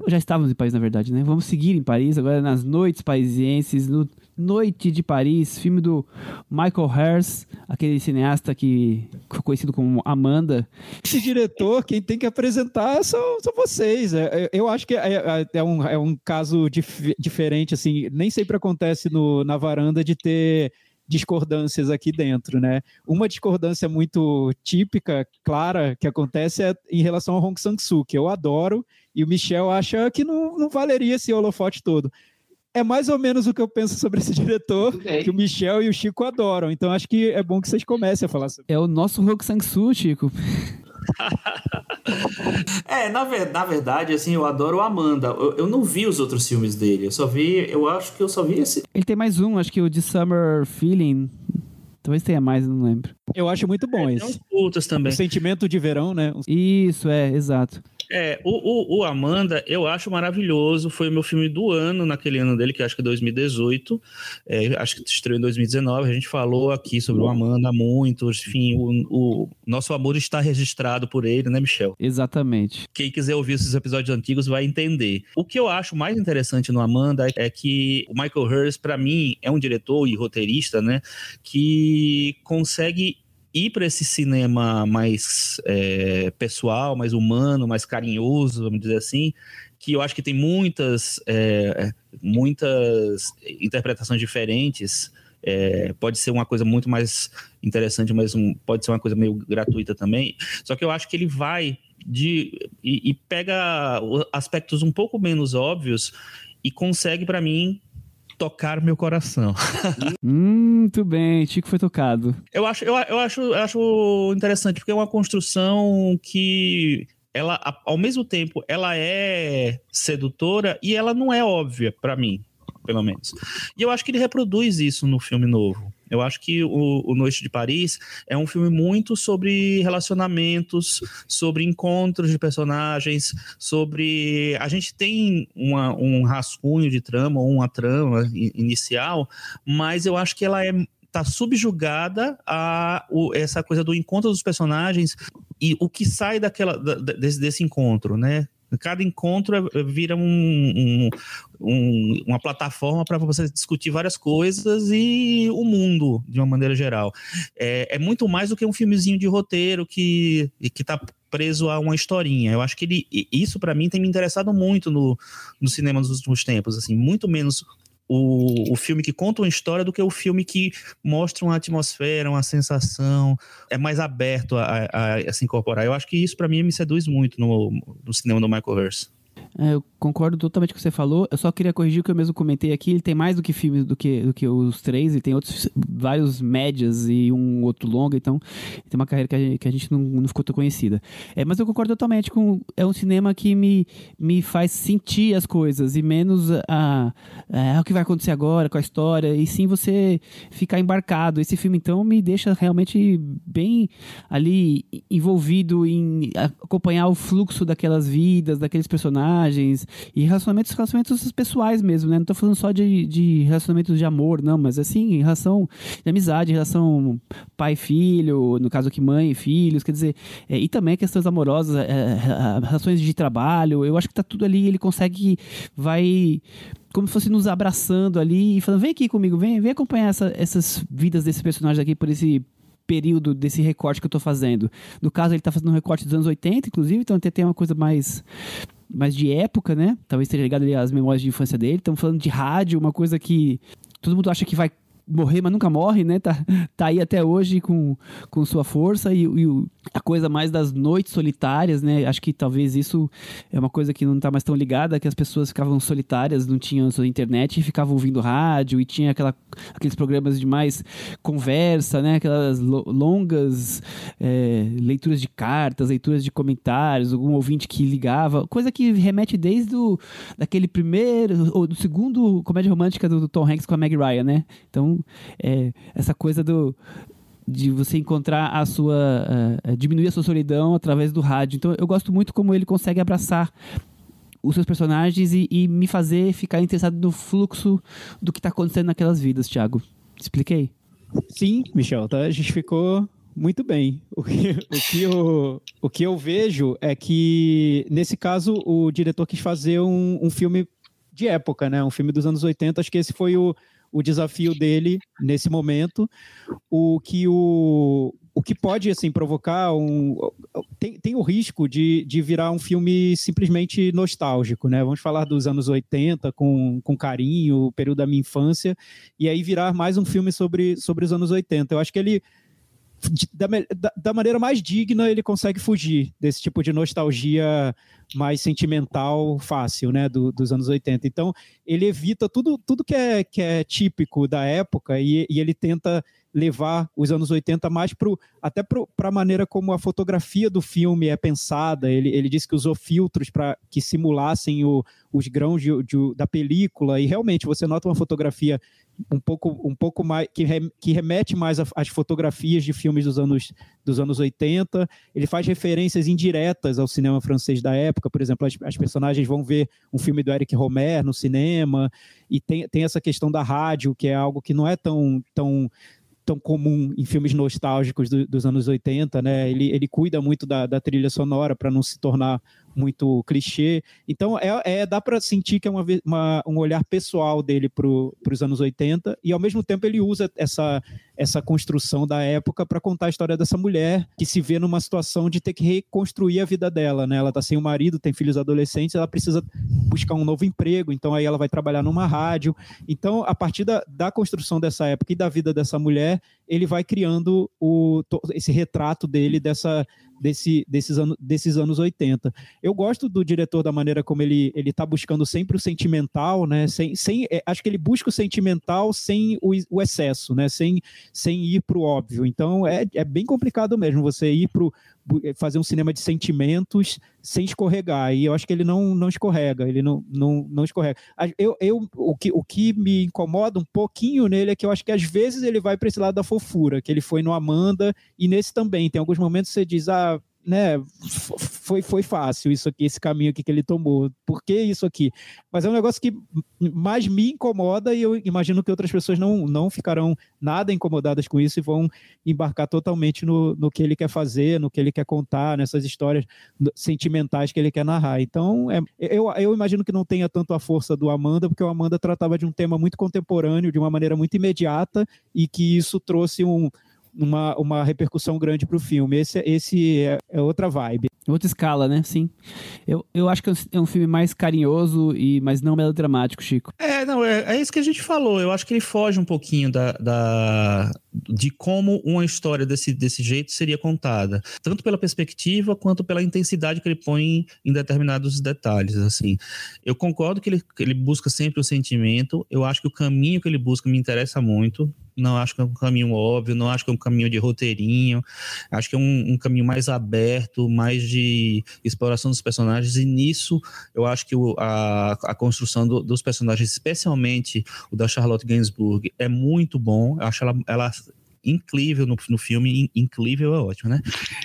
Já estávamos em Paris, na verdade, né? Vamos seguir em Paris, agora nas noites parisienses, no Noite de Paris, filme do Michael Hers, aquele cineasta que ficou conhecido como Amanda. Esse diretor, quem tem que apresentar são, são vocês. É, é eu acho que é, é, é, um, é um caso dif diferente, assim, nem sempre acontece no, na varanda de ter discordâncias aqui dentro, né? Uma discordância muito típica, clara, que acontece é em relação ao Hong Sang-soo, que eu adoro, e o Michel acha que não, não valeria esse holofote todo. É mais ou menos o que eu penso sobre esse *laughs* diretor, okay. que o Michel e o Chico adoram. Então acho que é bom que vocês comecem a falar sobre. É o nosso Hong Sang-soo, Chico. *laughs* é, na, na, verdade, assim, eu adoro Amanda. Eu, eu, não vi os outros filmes dele. Eu só vi, eu acho que eu só vi esse. Ele tem mais um, acho que o The Summer Feeling. Talvez tenha mais, não lembro. Eu acho muito bom É, esse. tem uns também. O sentimento de verão, né? Isso, é, exato. É, o, o, o Amanda eu acho maravilhoso. Foi o meu filme do ano, naquele ano dele, que acho que é 2018. É, acho que estreou em 2019. A gente falou aqui sobre o Amanda muito. Enfim, o, o nosso amor está registrado por ele, né, Michel? Exatamente. Quem quiser ouvir esses episódios antigos vai entender. O que eu acho mais interessante no Amanda é que o Michael Hurst, para mim, é um diretor e roteirista, né, que consegue ir para esse cinema mais é, pessoal, mais humano, mais carinhoso, vamos dizer assim, que eu acho que tem muitas, é, muitas interpretações diferentes. É, pode ser uma coisa muito mais interessante, mas um, pode ser uma coisa meio gratuita também. Só que eu acho que ele vai de e, e pega aspectos um pouco menos óbvios e consegue para mim tocar meu coração. Hum, *laughs* muito bem, Chico foi tocado. Eu acho, eu, eu acho, eu acho interessante porque é uma construção que ela, ao mesmo tempo, ela é sedutora e ela não é óbvia para mim, pelo menos. E eu acho que ele reproduz isso no filme novo. Eu acho que o, o, Noite de Paris é um filme muito sobre relacionamentos, sobre encontros de personagens, sobre. A gente tem uma, um rascunho de trama, ou uma trama inicial, mas eu acho que ela é tá subjugada a o, essa coisa do encontro dos personagens e o que sai daquela desse, desse encontro, né? Cada encontro vira um, um, um, uma plataforma para você discutir várias coisas e o mundo, de uma maneira geral. É, é muito mais do que um filmezinho de roteiro que está preso a uma historinha. Eu acho que ele, isso, para mim, tem me interessado muito no, no cinema nos últimos tempos. Assim, muito menos o, o filme que conta uma história do que o filme que mostra uma atmosfera, uma sensação, é mais aberto a, a, a se incorporar. Eu acho que isso, para mim, me seduz muito no, no cinema do Michael Hurst. É, eu concordo totalmente com o que você falou. Eu só queria corrigir o que eu mesmo comentei aqui. Ele tem mais do que filmes do que, do que os três. Ele tem outros vários médias e um outro longa. Então, tem uma carreira que a gente, que a gente não, não, ficou tão conhecida. É, mas eu concordo totalmente com. É um cinema que me, me faz sentir as coisas e menos a, a, o que vai acontecer agora com a história. E sim você ficar embarcado. Esse filme, então, me deixa realmente bem ali envolvido em acompanhar o fluxo daquelas vidas, daqueles personagens e relacionamentos, relacionamentos pessoais mesmo, né? Não tô falando só de, de relacionamentos de amor, não, mas assim, em relação de amizade, em relação pai-filho, no caso aqui mãe e filhos, quer dizer, é, e também questões amorosas, é, relações de trabalho, eu acho que tá tudo ali, ele consegue, vai como se fosse nos abraçando ali e falando, vem aqui comigo, vem, vem acompanhar essa, essas vidas desses personagens aqui por esse período desse recorte que eu tô fazendo. No caso, ele tá fazendo um recorte dos anos 80, inclusive, então até tem uma coisa mais mais de época, né? Talvez esteja ligado ali às memórias de infância dele. Estamos falando de rádio, uma coisa que todo mundo acha que vai morrer, mas nunca morre, né? Tá, tá aí até hoje com, com sua força e, e a coisa mais das noites solitárias, né? Acho que talvez isso é uma coisa que não está mais tão ligada, que as pessoas ficavam solitárias, não tinham sua internet e ficavam ouvindo rádio e tinha aquela, aqueles programas de mais conversa, né? Aquelas longas é, leituras de cartas, leituras de comentários, algum ouvinte que ligava, coisa que remete desde o, daquele primeiro ou do segundo comédia romântica do, do Tom Hanks com a Meg Ryan, né? Então, é, essa coisa do de você encontrar a sua uh, diminuir a sua solidão através do rádio. Então eu gosto muito como ele consegue abraçar os seus personagens e, e me fazer ficar interessado no fluxo do que está acontecendo naquelas vidas, Thiago. Expliquei? Sim, Michel, tá? a gente ficou muito bem. O que, o, que eu, o que eu vejo é que, nesse caso, o diretor quis fazer um, um filme de época, né? Um filme dos anos 80. Acho que esse foi o, o desafio dele nesse momento, o que o, o que pode assim provocar um tem, tem o risco de, de virar um filme simplesmente nostálgico, né? Vamos falar dos anos 80 com, com carinho, o período da minha infância, e aí virar mais um filme sobre, sobre os anos 80. Eu acho que ele da, da, maneira mais digna ele consegue fugir desse tipo de nostalgia mais sentimental fácil, né, do, dos anos 80. Então, ele evita tudo, tudo que, é, que é típico da época e, e ele tenta levar os anos 80 mais pro, até para a maneira como a fotografia do filme é pensada. Ele, ele disse que usou filtros para que simulassem o, os grãos de, de, da película e realmente você nota uma fotografia um pouco, um pouco mais que, re, que remete mais às fotografias de filmes dos anos, dos anos 80. Ele faz referências indiretas ao cinema francês da época, por exemplo, as, as personagens vão ver um filme do Eric Romer no cinema, e tem, tem essa questão da rádio, que é algo que não é tão, tão tão comum em filmes nostálgicos do, dos anos 80, né? Ele, ele cuida muito da, da trilha sonora para não se tornar muito clichê. Então, é, é dá para sentir que é uma, uma, um olhar pessoal dele para os anos 80, e ao mesmo tempo ele usa essa, essa construção da época para contar a história dessa mulher que se vê numa situação de ter que reconstruir a vida dela. Né? Ela está sem o marido, tem filhos adolescentes, ela precisa buscar um novo emprego, então aí ela vai trabalhar numa rádio. Então, a partir da, da construção dessa época e da vida dessa mulher, ele vai criando o, esse retrato dele dessa desse, desses, anos, desses anos 80. Eu gosto do diretor da maneira como ele ele está buscando sempre o sentimental, né? Sem, sem, é, acho que ele busca o sentimental sem o, o excesso, né? Sem, sem ir para o óbvio. Então é, é bem complicado mesmo você ir para fazer um cinema de sentimentos sem escorregar. E eu acho que ele não, não escorrega, ele não, não, não escorrega. Eu, eu, o, que, o que me incomoda um pouquinho nele é que eu acho que às vezes ele vai para esse lado da fofura, que ele foi no Amanda, e nesse também. Tem alguns momentos que você diz, ah, né, foi, foi fácil isso aqui, esse caminho aqui que ele tomou. Por que isso aqui? Mas é um negócio que mais me incomoda e eu imagino que outras pessoas não, não ficarão nada incomodadas com isso e vão embarcar totalmente no, no que ele quer fazer, no que ele quer contar, nessas histórias sentimentais que ele quer narrar. Então, é, eu, eu imagino que não tenha tanto a força do Amanda, porque o Amanda tratava de um tema muito contemporâneo, de uma maneira muito imediata, e que isso trouxe um, uma, uma repercussão grande para o filme. Esse, esse é, é, outra vibe. Outra escala, né? Sim. Eu, eu acho que é um filme mais carinhoso, e mas não melodramático, Chico. É, não, é, é isso que a gente falou. Eu acho que ele foge um pouquinho da, da, de como uma história desse, desse jeito seria contada. Tanto pela perspectiva, quanto pela intensidade que ele põe em determinados detalhes, assim. Eu concordo que ele, que ele busca sempre o sentimento. Eu acho que o caminho que ele busca me interessa muito não acho que é um caminho óbvio, não acho que é um caminho de roteirinho, acho que é um, um, caminho mais aberto, mais de exploração dos personagens, e nisso eu acho que o, a, a construção do, dos personagens, especialmente o da Charlotte Gainsbourg, é muito bom, eu acho ela, ela incrível no, no filme, incrível é ótimo, né?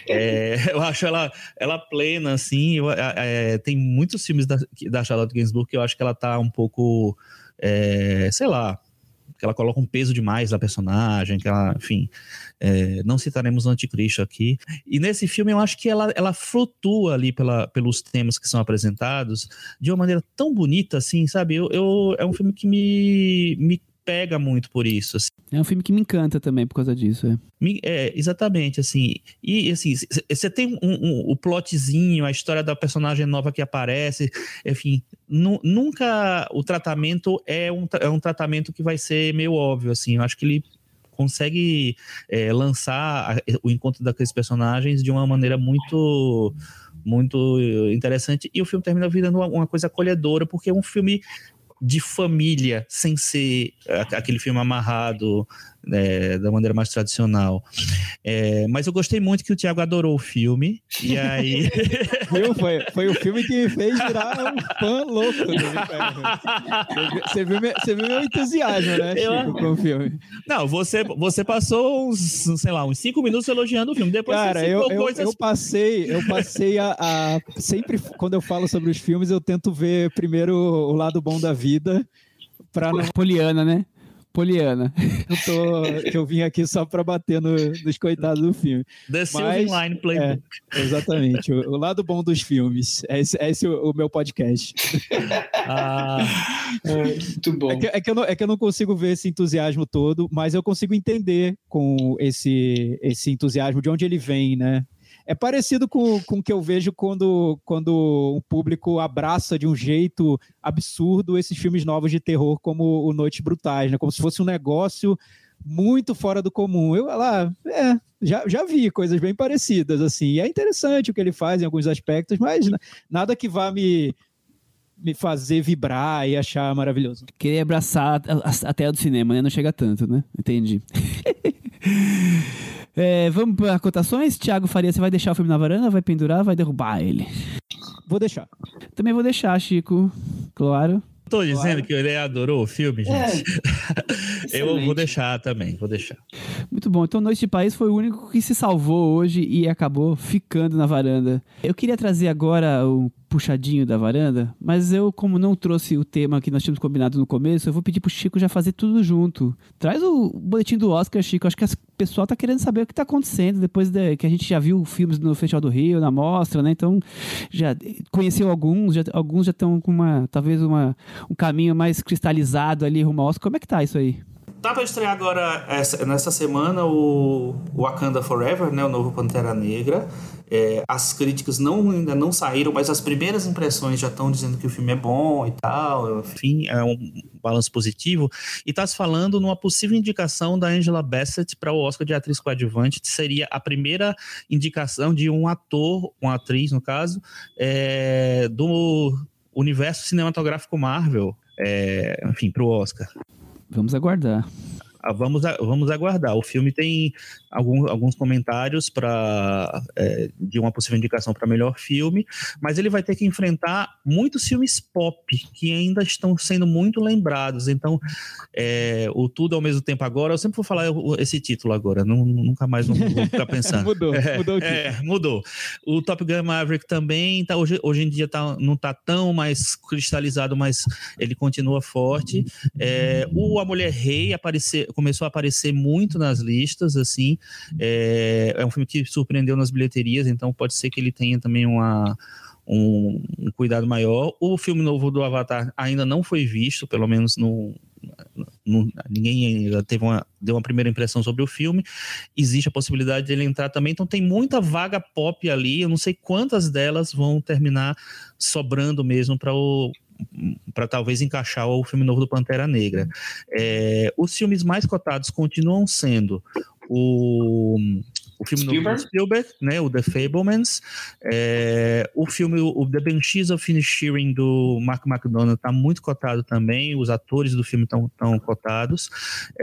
É, *laughs* eu acho ela, ela plena, assim, eu, é, tem muitos filmes da, da Charlotte Gainsbourg que eu acho que ela tá um pouco, é, sei lá, que ela coloca um peso demais na personagem, que ela, enfim, é, não citaremos o anticristo aqui. E nesse filme eu acho que ela, ela flutua ali pela, pelos temas que são apresentados de uma maneira tão bonita, assim, sabe? Eu, eu é um filme que me, me pega muito por isso. Assim. É um filme que me encanta também por causa disso. É, é exatamente, assim. E assim, você tem um, um, o plotzinho, a história da personagem nova que aparece, enfim. Nunca o tratamento é um, é um tratamento que vai ser meio óbvio, assim. Eu acho que ele consegue é, lançar o encontro daqueles personagens de uma maneira muito muito interessante e o filme termina virando uma, uma coisa acolhedora porque é um filme de família, sem ser aquele filme amarrado né, da maneira mais tradicional. É, mas eu gostei muito que o Thiago adorou o filme. E aí. *laughs* Viu? Foi, foi o filme que me fez virar um fã louco. Você viu, meu, você viu meu entusiasmo, né, Chico, eu... com o filme? Não, você, você passou uns, sei lá, uns cinco minutos elogiando o filme. Depois Cara, você eu, eu, coisas... eu passei, eu passei a, a. Sempre quando eu falo sobre os filmes, eu tento ver primeiro o lado bom da vida. Pra não... Poliana, né? Poliana. *laughs* Eu tô, que eu vim aqui só para bater no, nos coitados do filme. The Silver Line Playbook. É, exatamente. O, o, lado bom dos filmes. É esse, é esse o, o meu podcast. *laughs* Ah, é, muito bom. É que, é, que eu não, é que eu não consigo ver esse entusiasmo todo, mas eu consigo entender com esse, esse entusiasmo de onde ele vem, né? É parecido com, com o que eu vejo quando, quando o público abraça de um jeito absurdo esses filmes novos de terror, como o Noites Brutais, né? Como se fosse um negócio muito fora do comum. Eu lá, é, já, já vi coisas bem parecidas, assim. E é interessante o que ele faz em alguns aspectos, mas nada que vá me, me fazer vibrar e achar maravilhoso. Querer abraçar a tela do cinema, né? Não chega tanto, né? Entendi. *laughs* É, vamos para cotações? Thiago Faria, você vai deixar o filme na varanda? Vai pendurar? Vai derrubar ele? Vou deixar. Também vou deixar, Chico. Claro. Tô dizendo que ele adorou o filme, É, gente. *laughs* Eu vou deixar também, vou deixar. Muito bom. Então, Noite de País foi o único que se salvou hoje e acabou ficando na varanda. Eu queria trazer agora o puxadinho da varanda, mas eu, como não trouxe o tema que nós tínhamos combinado no começo, eu vou pedir pro Chico já fazer tudo junto. Traz o boletim do Oscar, Chico. Acho que o pessoal tá querendo saber o que tá acontecendo depois de- que a gente já viu filmes no Festival do Rio, na mostra, né? Então, já conheceu alguns, já- alguns já estão com uma, talvez uma, um caminho mais cristalizado ali rumo ao Oscar. Como é que tá isso aí? Tá pra estrear agora, essa- nessa semana, o Wakanda Forever, né? O novo Pantera Negra. É, as críticas não, ainda não saíram, mas as primeiras impressões já estão dizendo que o filme é bom e tal. Enfim, é um balanço positivo. E tá se falando numa possível indicação da Angela Bassett para o Oscar de atriz coadjuvante, que seria a primeira indicação de um ator, uma atriz, no caso, é, do universo cinematográfico Marvel, é, enfim, para o Oscar. Vamos aguardar. Ah, Vamos, a- vamos aguardar. O filme tem algum, alguns comentários para de uma possível indicação para melhor filme, mas ele vai ter que enfrentar muitos filmes pop que ainda estão sendo muito lembrados. Então, é, o Tudo ao mesmo tempo agora, eu sempre vou falar esse título agora, não- nunca mais não vou ficar pensando. *laughs* Mudou, mudou o título. É, mudou. O Top Gun Maverick também, tá, hoje, hoje em dia tá, não tá tão mais cristalizado, mas ele continua forte. É, o A Mulher Rei aparecer, começou a aparecer muito nas listas, assim. É, é um filme que surpreendeu nas bilheterias, então pode ser que ele tenha também uma. Um, um cuidado maior. O filme novo do Avatar ainda não foi visto, pelo menos no, no- ninguém teve uma, deu uma primeira impressão sobre o filme. Existe a possibilidade dele entrar também, então tem muita vaga pop ali. Eu não sei quantas delas vão terminar sobrando mesmo para o para talvez encaixar o filme novo do Pantera Negra. É, os filmes mais cotados continuam sendo o, o filme novo do Spielberg? Spielberg, né, o The Fablemans, é, o filme o The Banshees of Inisherin do Mark McDonald está muito cotado também, os atores do filme estão tão cotados.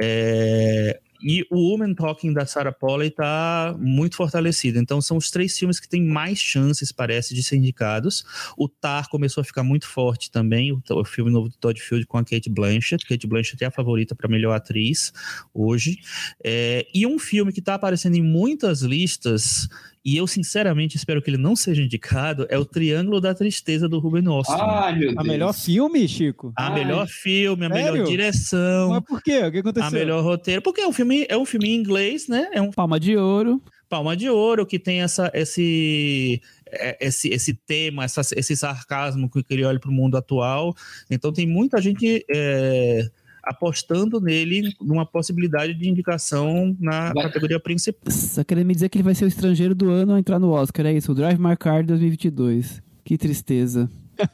É, e o Woman Talking da Sarah Polley está muito fortalecido. Então são os três filmes que têm mais chances, parece, de ser indicados. O Tar começou a ficar muito forte também, o, o filme novo do Todd Field com a Kate Blanchett. Kate Blanchett é a favorita para melhor atriz hoje. É, e um filme que está aparecendo em muitas listas, e eu sinceramente espero que ele não seja indicado, é o Triângulo da Tristeza do Ruben Östlund. Ai, meu A Deus. melhor filme, Chico? a ai. melhor filme, a Sério? melhor direção, Mas por quê? O que aconteceu? a melhor roteiro, porque é um filme, é um filme em inglês, né? É um Palma de ouro. Palma de Ouro que tem essa, esse, é, esse, esse tema, essa, esse sarcasmo que ele olha para o mundo atual. Então tem muita gente é, apostando nele numa possibilidade de indicação na Vai. categoria principal. Só querendo me dizer que ele vai ser o estrangeiro do ano a entrar no Oscar, é isso? O Drive My Car 2022. Que tristeza.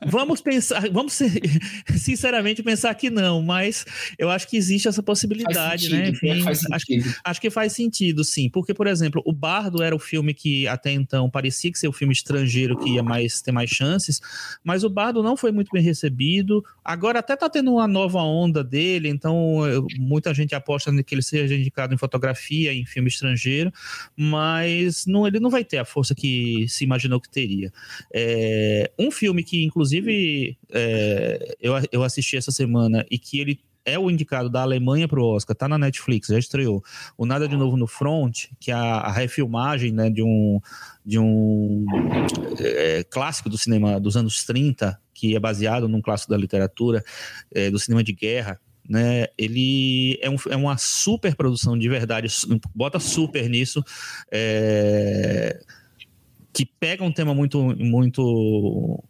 Vamos pensar, vamos ser- *laughs* sinceramente pensar que não, mas eu acho que existe essa possibilidade, sentido, né? pior que Enfim, acho, sentido. Acho que faz sentido, sim. Porque, por exemplo, o Bardo era o filme que até então parecia que ser o filme estrangeiro que ia mais ter mais chances, mas o Bardo não foi muito bem recebido. Agora até tá tendo uma nova onda dele, então eu- muita gente aposta que ele seja indicado em fotografia, em filme estrangeiro, mas não, ele não vai ter a força que se imaginou que teria. É, um filme que, inclusive, é, eu, eu assisti essa semana e que ele é o indicado da Alemanha para o Oscar, tá na Netflix, já estreou. O Nada de Novo no Front, que é a, refilmagem né, de um, de um é, clássico do cinema dos anos 30, que é baseado num clássico da literatura, é, do cinema de guerra, né? Ele é, um, é uma super produção de verdade, bota super nisso, é, que pega um tema muito, muito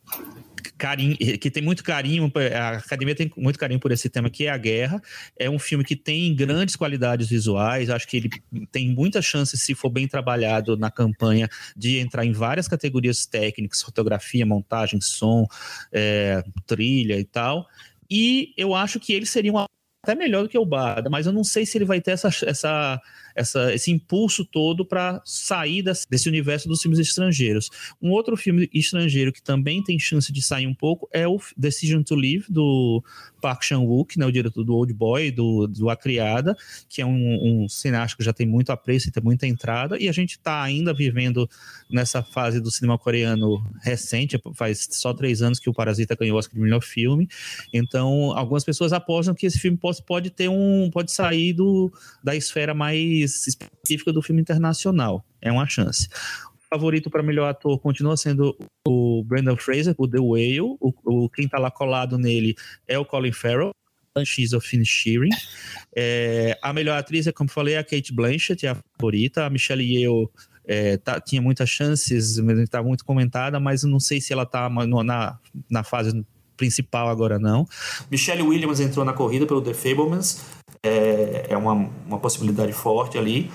carinho, que tem muito carinho, a academia tem muito carinho por esse tema, que é a guerra. É um filme que tem grandes qualidades visuais, acho que ele tem muitas chances, se for bem trabalhado na campanha, de entrar em várias categorias técnicas, fotografia, montagem, som, é, trilha e tal. E eu acho que ele seria um até melhor do que o Bada, mas eu não sei se ele vai ter essa, essa, essa, esse impulso todo para sair desse, universo dos filmes estrangeiros. Um outro filme estrangeiro que também tem chance de sair um pouco é o Decision to Live, do Park Chan-wook, né, o diretor do Old Boy, do, do A Criada, que é um, um cineasta que já tem muito apreço e tem muita entrada, e a gente está ainda vivendo nessa fase do cinema coreano recente, faz só três anos que o Parasita ganhou o Oscar de melhor filme, então algumas pessoas apostam que esse filme pode, pode ter um, pode sair do, da esfera mais específica do filme internacional, é uma chance favorito para melhor ator continua sendo o Brandon Fraser, o The Whale. O, o quem está lá colado nele é o Colin Farrell. Banshees of Inisherin. É, a melhor atriz, é, como falei, é a Kate Blanchett, é a favorita. A Michelle Yeoh é, tá, tinha muitas chances, está muito comentada, mas não sei se ela está na, na fase principal agora não. Michelle Williams entrou na corrida pelo The Fablemans, é, é uma, uma possibilidade forte ali.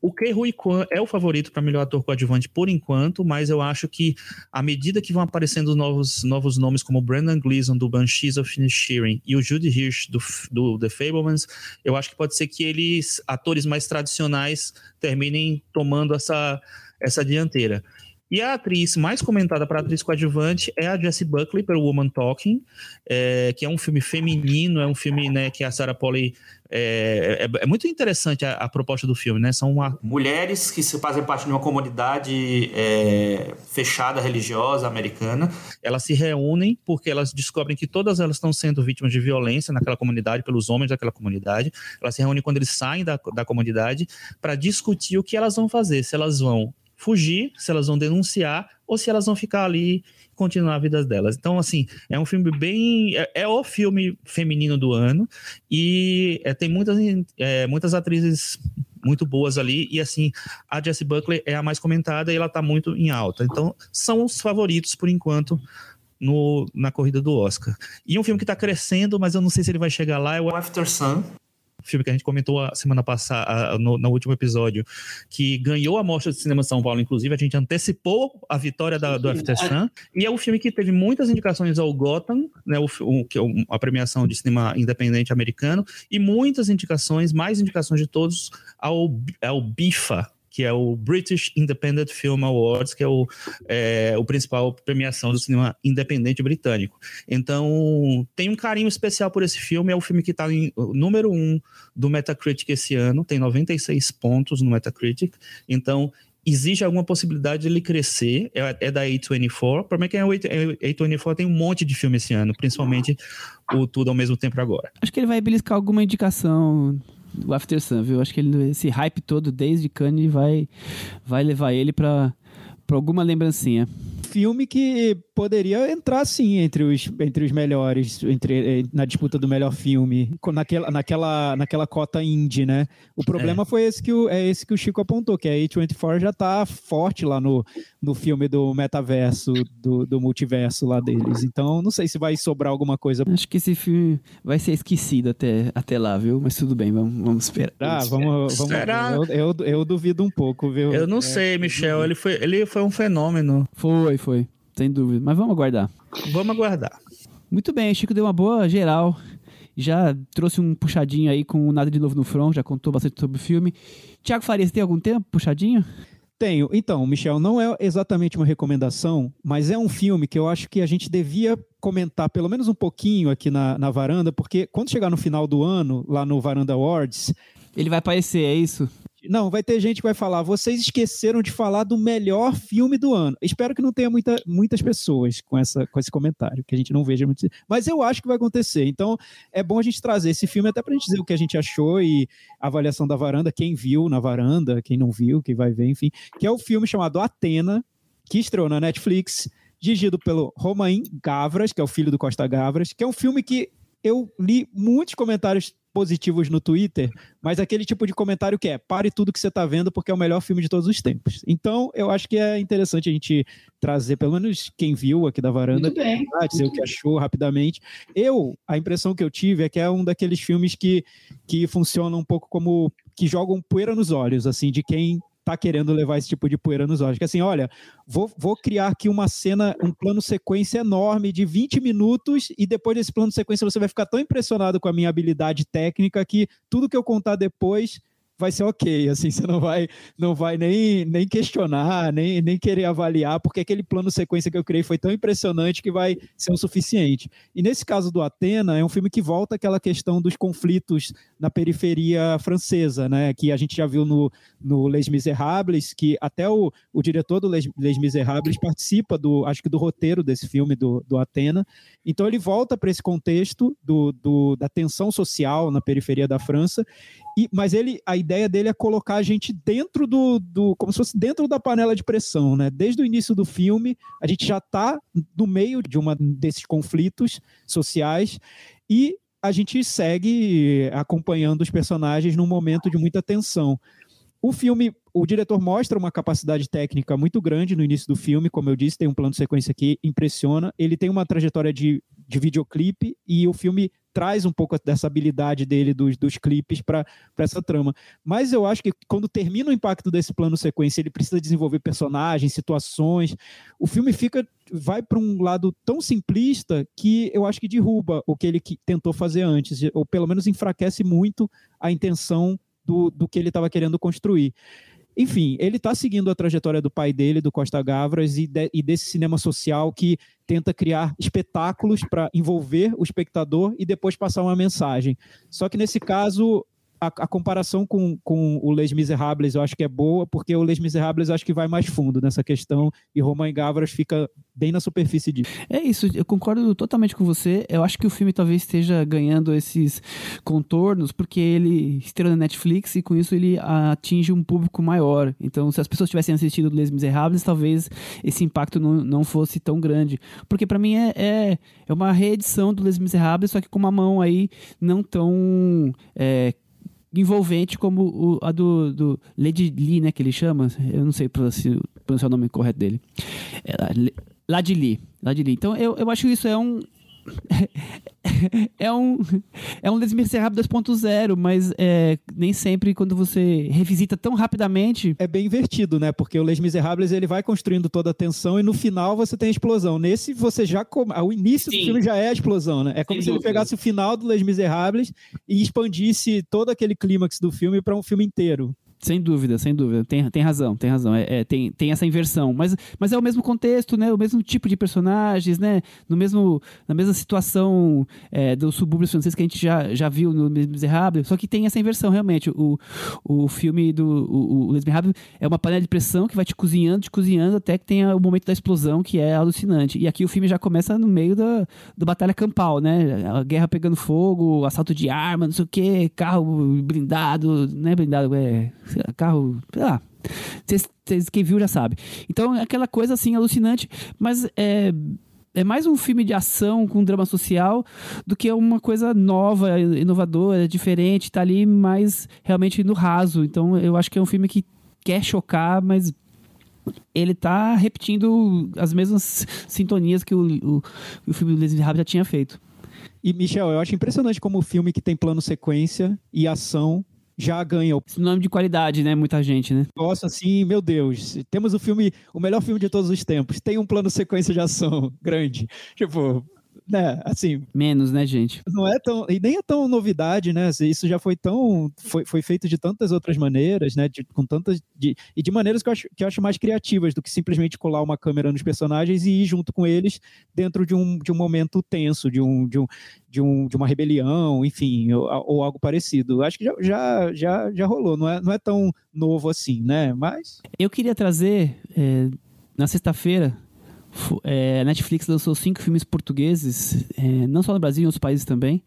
O Kei Rui Kwan é o favorito para melhor ator coadjuvante por enquanto, mas eu acho que à medida que vão aparecendo novos, novos nomes como Brandon Gleeson do Banshees of Inisherin e o Judy Hirsch do, do The Fablemans, eu acho que pode ser que eles, atores mais tradicionais, terminem tomando essa, essa dianteira. E a atriz mais comentada para atriz coadjuvante é a Jessie Buckley, pelo Woman Talking, é, que é um filme feminino, é um filme né, que a Sarah Polley. É, é, é muito interessante a, a, proposta do filme, né? São uma... mulheres que se fazem parte de uma comunidade é, fechada, religiosa, americana. Elas se reúnem porque elas descobrem que todas elas estão sendo vítimas de violência naquela comunidade, pelos homens daquela comunidade. Elas se reúnem quando eles saem da, da comunidade para discutir o que elas vão fazer, se elas vão fugir, se elas vão denunciar ou se elas vão ficar ali e continuar a vida delas. Então, assim, é um filme bem. É, é o filme feminino do ano e é, tem muitas, é, muitas atrizes muito boas ali e assim a Jessie Buckley é a mais comentada e ela tá muito em alta então são os favoritos por enquanto no, na corrida do Oscar e um filme que está crescendo mas eu não sei se ele vai chegar lá é o After Sun filme que a gente comentou a semana passada, no, no, último episódio, que ganhou a Mostra de Cinema São Paulo, inclusive, a gente antecipou a vitória da, do After Sun, e é um filme que teve muitas indicações ao Gotham, né, o, o, que é a premiação de cinema independente americano, e muitas indicações, mais indicações de todos, ao, ao BIFA, que é o British Independent Film Awards, que é o, é, o principal premiação do cinema independente britânico. Então, tem um carinho especial por esse filme, é o filme que está em número um do Metacritic esse ano, tem 96 pontos no Metacritic, então existe alguma possibilidade de ele crescer, é, é da A24, o problema é que a A24 tem um monte de filme esse ano, principalmente o Tudo ao mesmo tempo agora. Acho que ele vai beliscar alguma indicação do After Sun, viu? Acho que ele, esse hype todo desde Cannes vai, vai levar ele para alguma lembrancinha filme que poderia entrar sim entre os, entre os melhores, entre, eh, na disputa do melhor filme, naquela, naquela, naquela cota indie, né? O problema é. foi esse que o, é esse que o Chico apontou, que a A24 já tá forte lá no, no filme do metaverso, do, do multiverso lá deles. Então, não sei se vai sobrar alguma coisa. Acho que esse filme vai ser esquecido até, até lá, viu? Mas tudo bem, vamos, vamos esperar. Ah, vamos, vamos eu, eu, eu, duvido um pouco, viu? Eu não é, sei, Michel. Ele foi, ele foi um fenômeno. Foi, foi. Sem dúvida. Mas vamos aguardar. Vamos aguardar. Muito bem, Chico deu uma boa geral. Já trouxe um puxadinho aí com Nada de Novo no Front, já contou bastante sobre o filme. Tiago Farias, tem algum tempo puxadinho? Tenho. Então, Michel, não é exatamente uma recomendação, mas é um filme que eu acho que a gente devia comentar pelo menos um pouquinho aqui na, na varanda, porque quando chegar no final do ano, lá no Varanda Awards. Ele vai aparecer, é isso? Não, vai ter gente que vai falar, vocês esqueceram de falar do melhor filme do ano. Espero que não tenha muita, muitas pessoas com, essa, com esse comentário, que a gente não veja muito. Mas eu acho que vai acontecer. Então, é bom a gente trazer esse filme até pra gente dizer o que a gente achou e a avaliação da varanda, quem viu na varanda, quem não viu, quem vai ver, enfim. Que é o filme chamado Atena, que estreou na Netflix, dirigido pelo Romain Gavras, que é o filho do Costa Gavras, que é um filme que eu li muitos comentários positivos no Twitter, mas aquele tipo de comentário que é pare tudo que você está vendo porque é o melhor filme de todos os tempos. Então, eu acho que é interessante a gente trazer, pelo menos quem viu aqui da varanda, dizer o que achou rapidamente. Eu, a impressão que eu tive é que é um daqueles filmes que, que funciona um pouco como que jogam poeira nos olhos, assim, de quem tá querendo levar esse tipo de poeira nos olhos. Que assim, olha, vou, vou criar aqui uma cena, um plano sequência enorme de 20 minutos e depois desse plano sequência você vai ficar tão impressionado com a minha habilidade técnica que tudo que eu contar depois vai ser ok, assim, *laughs* você não vai, não vai nem, nem questionar, nem, nem querer avaliar, porque aquele plano sequência que eu criei foi tão impressionante que vai ser o suficiente. E nesse caso do Atena, é um filme que volta àquela questão dos conflitos na periferia francesa, né, que a gente já viu no, no Les Miserables, que até o, o diretor do Les, Les Miserables participa do, acho que do roteiro desse filme do, do Atena, então ele volta para esse contexto do, do, da tensão social na periferia da França e, mas ele, a ideia dele é colocar a gente dentro do, do, como se fosse dentro da panela de pressão, né? Desde o início do filme, a gente já está no meio de uma desses conflitos sociais e a gente segue acompanhando os personagens num momento de muita tensão. O filme, o diretor mostra uma capacidade técnica muito grande no início do filme, como eu disse, tem um plano de sequência que impressiona. Ele tem uma trajetória de, de videoclipe e o filme traz um pouco dessa habilidade dele dos, dos clipes para essa trama. Mas eu acho que quando termina o impacto desse plano sequência, ele precisa desenvolver personagens, situações. O filme fica vai para um lado tão simplista que eu acho que derruba o que ele tentou fazer antes, ou pelo menos enfraquece muito a intenção do, do que ele estava querendo construir. Enfim, ele está seguindo a trajetória do pai dele, do Costa Gavras, e, de, e desse cinema social que tenta criar espetáculos para envolver o espectador e depois passar uma mensagem. Só que nesse caso, a, a, comparação com, com o Les Miserables eu acho que é boa, porque o Les Miserables eu acho que vai mais fundo nessa questão e Romain Gavras fica bem na superfície disso. É isso, eu concordo totalmente com você. Eu acho que o filme talvez esteja ganhando esses contornos porque ele estreou na Netflix e com isso ele atinge um público maior. Então, se as pessoas tivessem assistido Les Miserables, talvez esse impacto não, não fosse tão grande. Porque para mim é, é, é, uma reedição do Les Miserables, só que com uma mão aí não tão. É, envolvente como o, a do, do Lady Lee, né, que ele chama. Eu não sei pronunciar, o nome correto dele. É, Ladili. Ladili. Então, eu, eu acho que isso é um, *laughs* é um é um Les Miserables 2.0, mas é, nem sempre quando você revisita tão rapidamente é bem invertido, né? Porque o Les Miserables ele vai construindo toda a tensão e no final você tem a explosão. Nesse você já o início Sim. do filme já é a explosão, né? É como Sem se ele pegasse o final do Les Miserables e expandisse todo aquele clímax do filme para um filme inteiro. Sem dúvida, sem dúvida. Tem, tem razão, tem razão. É, é, tem, tem essa inversão. Mas, mas é o mesmo contexto, né? O mesmo tipo de personagens, né? No mesmo, na mesma situação é, do subúrbio francês que a gente já, já viu no Miserável. Só que tem essa inversão, realmente. O, o filme do o, o Miserável é uma panela de pressão que vai te cozinhando, te cozinhando até que tenha o momento da explosão, que é alucinante. E aqui o filme já começa no meio da, da batalha campal, né? A guerra pegando fogo, assalto de arma, não sei o quê, carro blindado, não é blindado, é carro, sei lá. Cês, quem viu já sabe. Então é aquela coisa assim alucinante, mas é é mais um filme de ação com drama social do que uma coisa nova, inovadora, diferente, tá ali mais realmente no raso. Então eu acho que é um filme que quer chocar, mas ele tá repetindo as mesmas sintonias que o, o, o filme do Leslie Rabbit já tinha feito. E, Michel, eu acho impressionante como o filme que tem plano sequência e ação já ganha. Esse nome de qualidade, né? Muita gente, né? Nossa, assim, meu Deus. Temos o filme, o melhor filme de todos os tempos. Tem um plano sequência de ação *laughs* grande. Tipo, né, assim. Menos, né, gente? Não é tão. E nem é tão novidade, né? Isso já foi tão. Foi, foi feito de tantas outras maneiras, né? De, com tantas. De, e de maneiras que eu, acho, que eu acho mais criativas do que simplesmente colar uma câmera nos personagens e ir junto com eles dentro de um, de um momento tenso, de, um, de, um, de, um, de uma rebelião, enfim, ou, ou algo parecido. Acho que já, já, já, já rolou, não é, não é tão novo assim, né? Mas. Eu queria trazer. É, na sexta-feira, é, a Netflix lançou cinco filmes portugueses, é, não só no Brasil, em outros países também.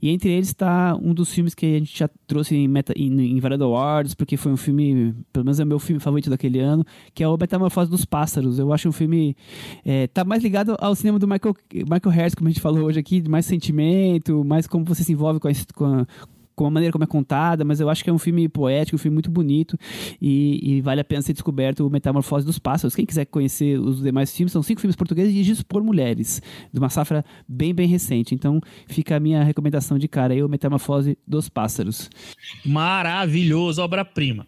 E entre eles está um dos filmes que a gente já trouxe em, meta, em, em Awards, porque foi um filme, pelo menos é o meu filme favorito daquele ano, que é o Metamorfose dos Pássaros. Eu acho um filme. É, tá mais ligado ao cinema do Michael, Michael Harris, como a gente falou hoje aqui, mais sentimento, mais como você se envolve com a, com a com a maneira como é contada, mas eu acho que é um filme poético, um filme muito bonito e, e vale a pena ser descoberto o Metamorfose dos Pássaros. Quem quiser conhecer os demais filmes, são cinco filmes portugueses dirigidos por mulheres, de uma safra bem, bem recente. Então fica a minha recomendação de cara aí, o Metamorfose dos Pássaros. Maravilhoso, obra-prima.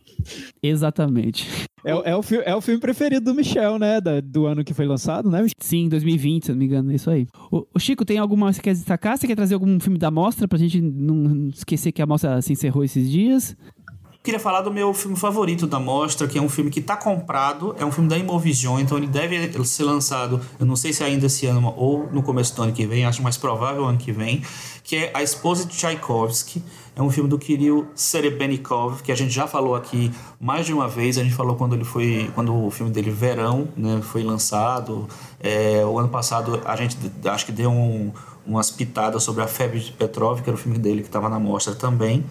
Exatamente. É, é, o, é o filme preferido do Michel, né? Da, do ano que foi lançado, né? Sim, 2020, se não me engano, é isso aí. O, o Chico, tem alguma você quer destacar? Você quer trazer algum filme da mostra pra gente não esquecer que a mostra se encerrou esses dias? queria falar do meu filme favorito da mostra, que é um filme que está comprado, é um filme da Imovision, então ele deve ser lançado, eu não sei se ainda esse ano ou no começo do ano que vem, acho mais provável ano que vem, que é A Esposa de Tchaikovsky. É um filme do Kirill Serebrennikov, que a gente já falou aqui mais de uma vez. A gente falou quando ele foi, quando o filme dele Verão, né, foi lançado. É, o ano passado a gente acho que deu um, umas pitadas sobre a febre de Petrov, que era o filme dele que estava na mostra também.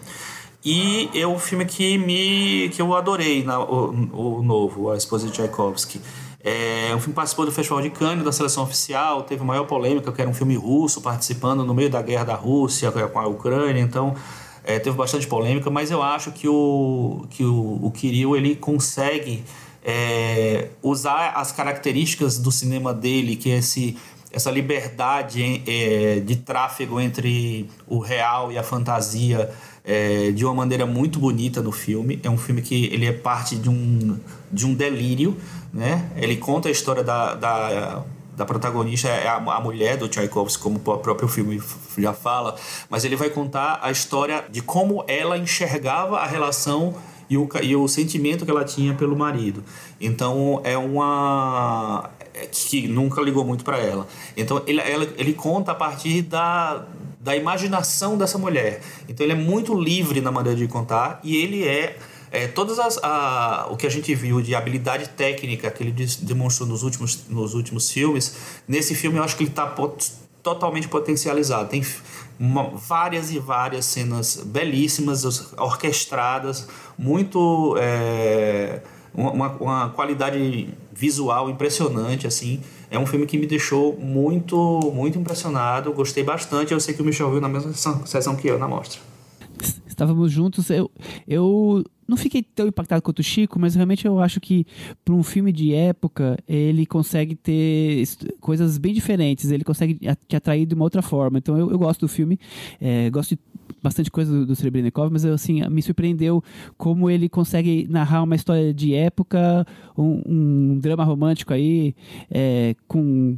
E é um filme que me que eu adorei, na, o, o novo, A Esposa de Tchaikovsky. É, o filme participou do Festival de Cannes, da seleção oficial, teve maior polêmica, que era um filme russo, participando no meio da guerra da Rússia com a Ucrânia, então é, teve bastante polêmica, mas eu acho que o, que o, o Kirill ele consegue é, usar as características do cinema dele, que é esse essa liberdade é, de tráfego entre o real e a fantasia é, de uma maneira muito bonita no filme. É um filme que ele é parte de um, de um delírio, né? Ele conta a história da, da, da protagonista, é a, a mulher do Tchaikovsky, como o próprio filme já fala, mas ele vai contar a história de como ela enxergava a relação e o, e o sentimento que ela tinha pelo marido. Então é uma é, que nunca ligou muito para ela. Então ele, ela, ele conta a partir da, da imaginação dessa mulher. Então ele é muito livre na maneira de contar e ele é é, todas as a, o que a gente viu de habilidade técnica que ele demonstrou nos últimos, nos últimos filmes, nesse filme eu acho que ele está pot, totalmente potencializado. Tem uma, várias e várias cenas belíssimas, orquestradas, muito é, uma, uma qualidade visual impressionante assim. É um filme que me deixou muito muito impressionado, gostei bastante. Eu sei que o Michel viu na mesma sessão, sessão que eu na mostra estávamos juntos. Eu, eu não fiquei tão impactado quanto o Chico, mas realmente eu acho que para um filme de época ele consegue ter coisas bem diferentes, ele consegue te atrair de uma outra forma. Então eu, eu gosto do filme, é, gosto de bastante coisa do, do Srebrenikov, mas assim me surpreendeu como ele consegue narrar uma história de época, um, um drama romântico aí é, com,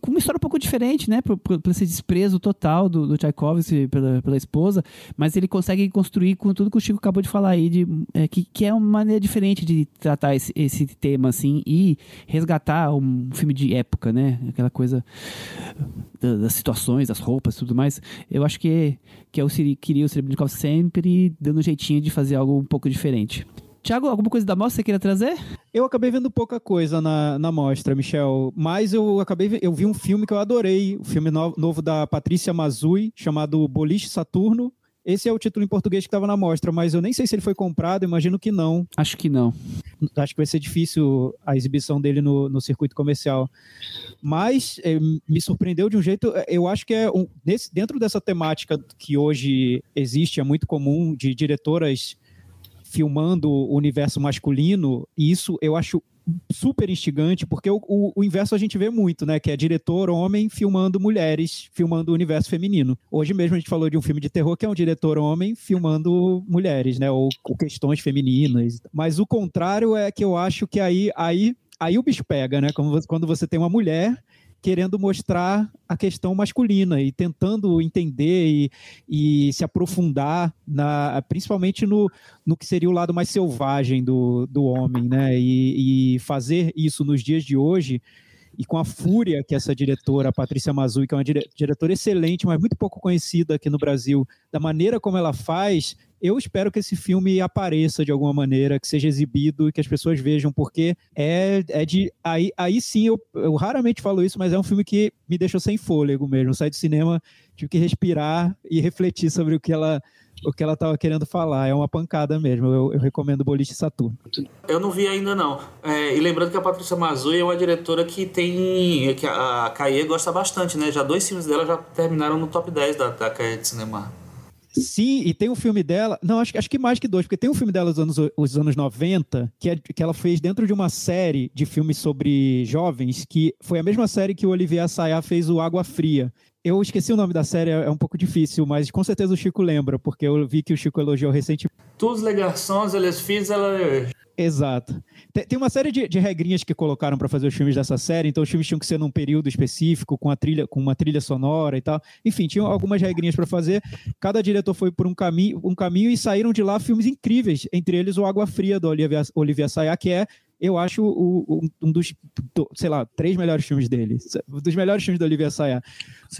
com uma história um pouco diferente, né? Por, por, por esse desprezo total do, do Tchaikovsky pela, pela esposa, mas ele consegue construir com tudo que o Chico acabou de falar aí, de, é, que, que é uma maneira diferente de tratar esse, esse tema, assim, e resgatar um filme de época, né? Aquela coisa da, das situações, das roupas tudo mais. Eu acho que, que é o queria o Serebrennikov sempre dando um jeitinho de fazer algo um pouco diferente. Tiago, alguma coisa da mostra que você queria trazer? Eu acabei vendo pouca coisa na, na mostra, Michel, mas eu acabei eu vi um filme que eu adorei, o filme no, novo da Patrícia Mazui, chamado Boliche Saturno. Esse é o título em português que estava na mostra, mas eu nem sei se ele foi comprado, imagino que não. Acho que não. Acho que vai ser difícil a exibição dele no, no circuito comercial. Mas é, me surpreendeu de um jeito, eh, eu acho que é um, nesse, dentro dessa temática que hoje existe, é muito comum, de diretoras filmando o universo masculino, e isso eu acho super instigante, porque o, o, o, inverso a gente vê muito, né? Que é diretor homem filmando mulheres, filmando o universo feminino. Hoje mesmo a gente falou de um filme de terror que é um diretor homem filmando mulheres, né? Ou, ou questões femininas. Mas o contrário é que eu acho que aí, aí, aí o bicho pega, né? Quando você tem uma mulher querendo mostrar a questão masculina e tentando entender e, e se aprofundar, na, principalmente no, no que seria o lado mais selvagem do, do homem, né? E, e fazer isso nos dias de hoje e com a fúria que essa diretora, Patrícia Mazui, que é uma dire diretora excelente, mas muito pouco conhecida aqui no Brasil, da maneira como ela faz, eu espero que esse filme apareça de alguma maneira, que seja exibido e que as pessoas vejam, porque é, é de. Aí, aí sim, eu, eu raramente falo isso, mas é um filme que me deixou sem fôlego mesmo. Saí do cinema, tive que respirar e refletir sobre o que ela o que ela estava querendo falar. É uma pancada mesmo. Eu, eu recomendo Boliche Saturno. Eu não vi ainda, não. É, e lembrando que a Patrícia Mazui é uma diretora que tem. que a, a gosta bastante, né? Já dois filmes dela já terminaram no top 10 da, da de cinema. Sim, e tem um filme dela. Não, acho, acho que mais que dois, porque tem um filme dela dos anos, os anos 90, que, é, que ela fez dentro de uma série de filmes sobre jovens, que foi a mesma série que o Olivier Assayas fez o Água Fria. Eu esqueci o nome da série, é um pouco difícil, mas com certeza o Chico lembra, porque eu vi que o Chico elogiou recentemente. Tous les garçons et les filles, ela... Exato. Tem, tem uma série de, de regrinhas que colocaram para fazer os filmes dessa série, então os filmes tinham que ser num período específico, com a trilha, com uma trilha sonora e tal. Enfim, tinham algumas regrinhas para fazer. Cada diretor foi por um caminho, um caminho e saíram de lá filmes incríveis, entre eles o Água Fria do Olivia, Olivia Sayá, que é eu acho o, um dos, sei lá, três melhores filmes dele. Dos melhores filmes da Olivia Sayá.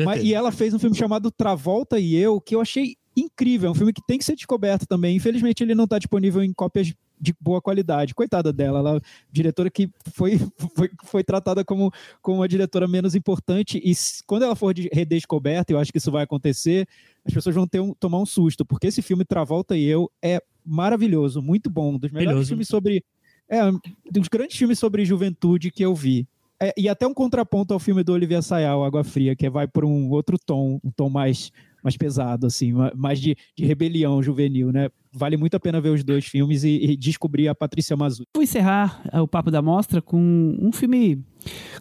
Mas, e ela fez um filme chamado Travolta e Eu, que eu achei incrível. É um filme que tem que ser descoberto também. Infelizmente, ele não está disponível em cópias de boa qualidade. Coitada dela, ela diretora que foi, *laughs* foi, foi tratada como, como uma diretora menos importante e quando ela for de redescoberta, eu acho que isso vai acontecer, as pessoas vão ter um, tomar um susto, porque esse filme Travolta e Eu é maravilhoso, muito bom, um dos melhores filmes sobre é, um dos grandes filmes sobre juventude que eu vi. É, e até um contraponto ao filme do Olivier Sayal, Água Fria, que vai por um outro tom, um tom mais, mais pesado, assim, mais de, de rebelião juvenil, né? Vale muito a pena ver os dois filmes e, e descobrir a Patrícia Mazzu. Vou encerrar o papo da mostra com um filme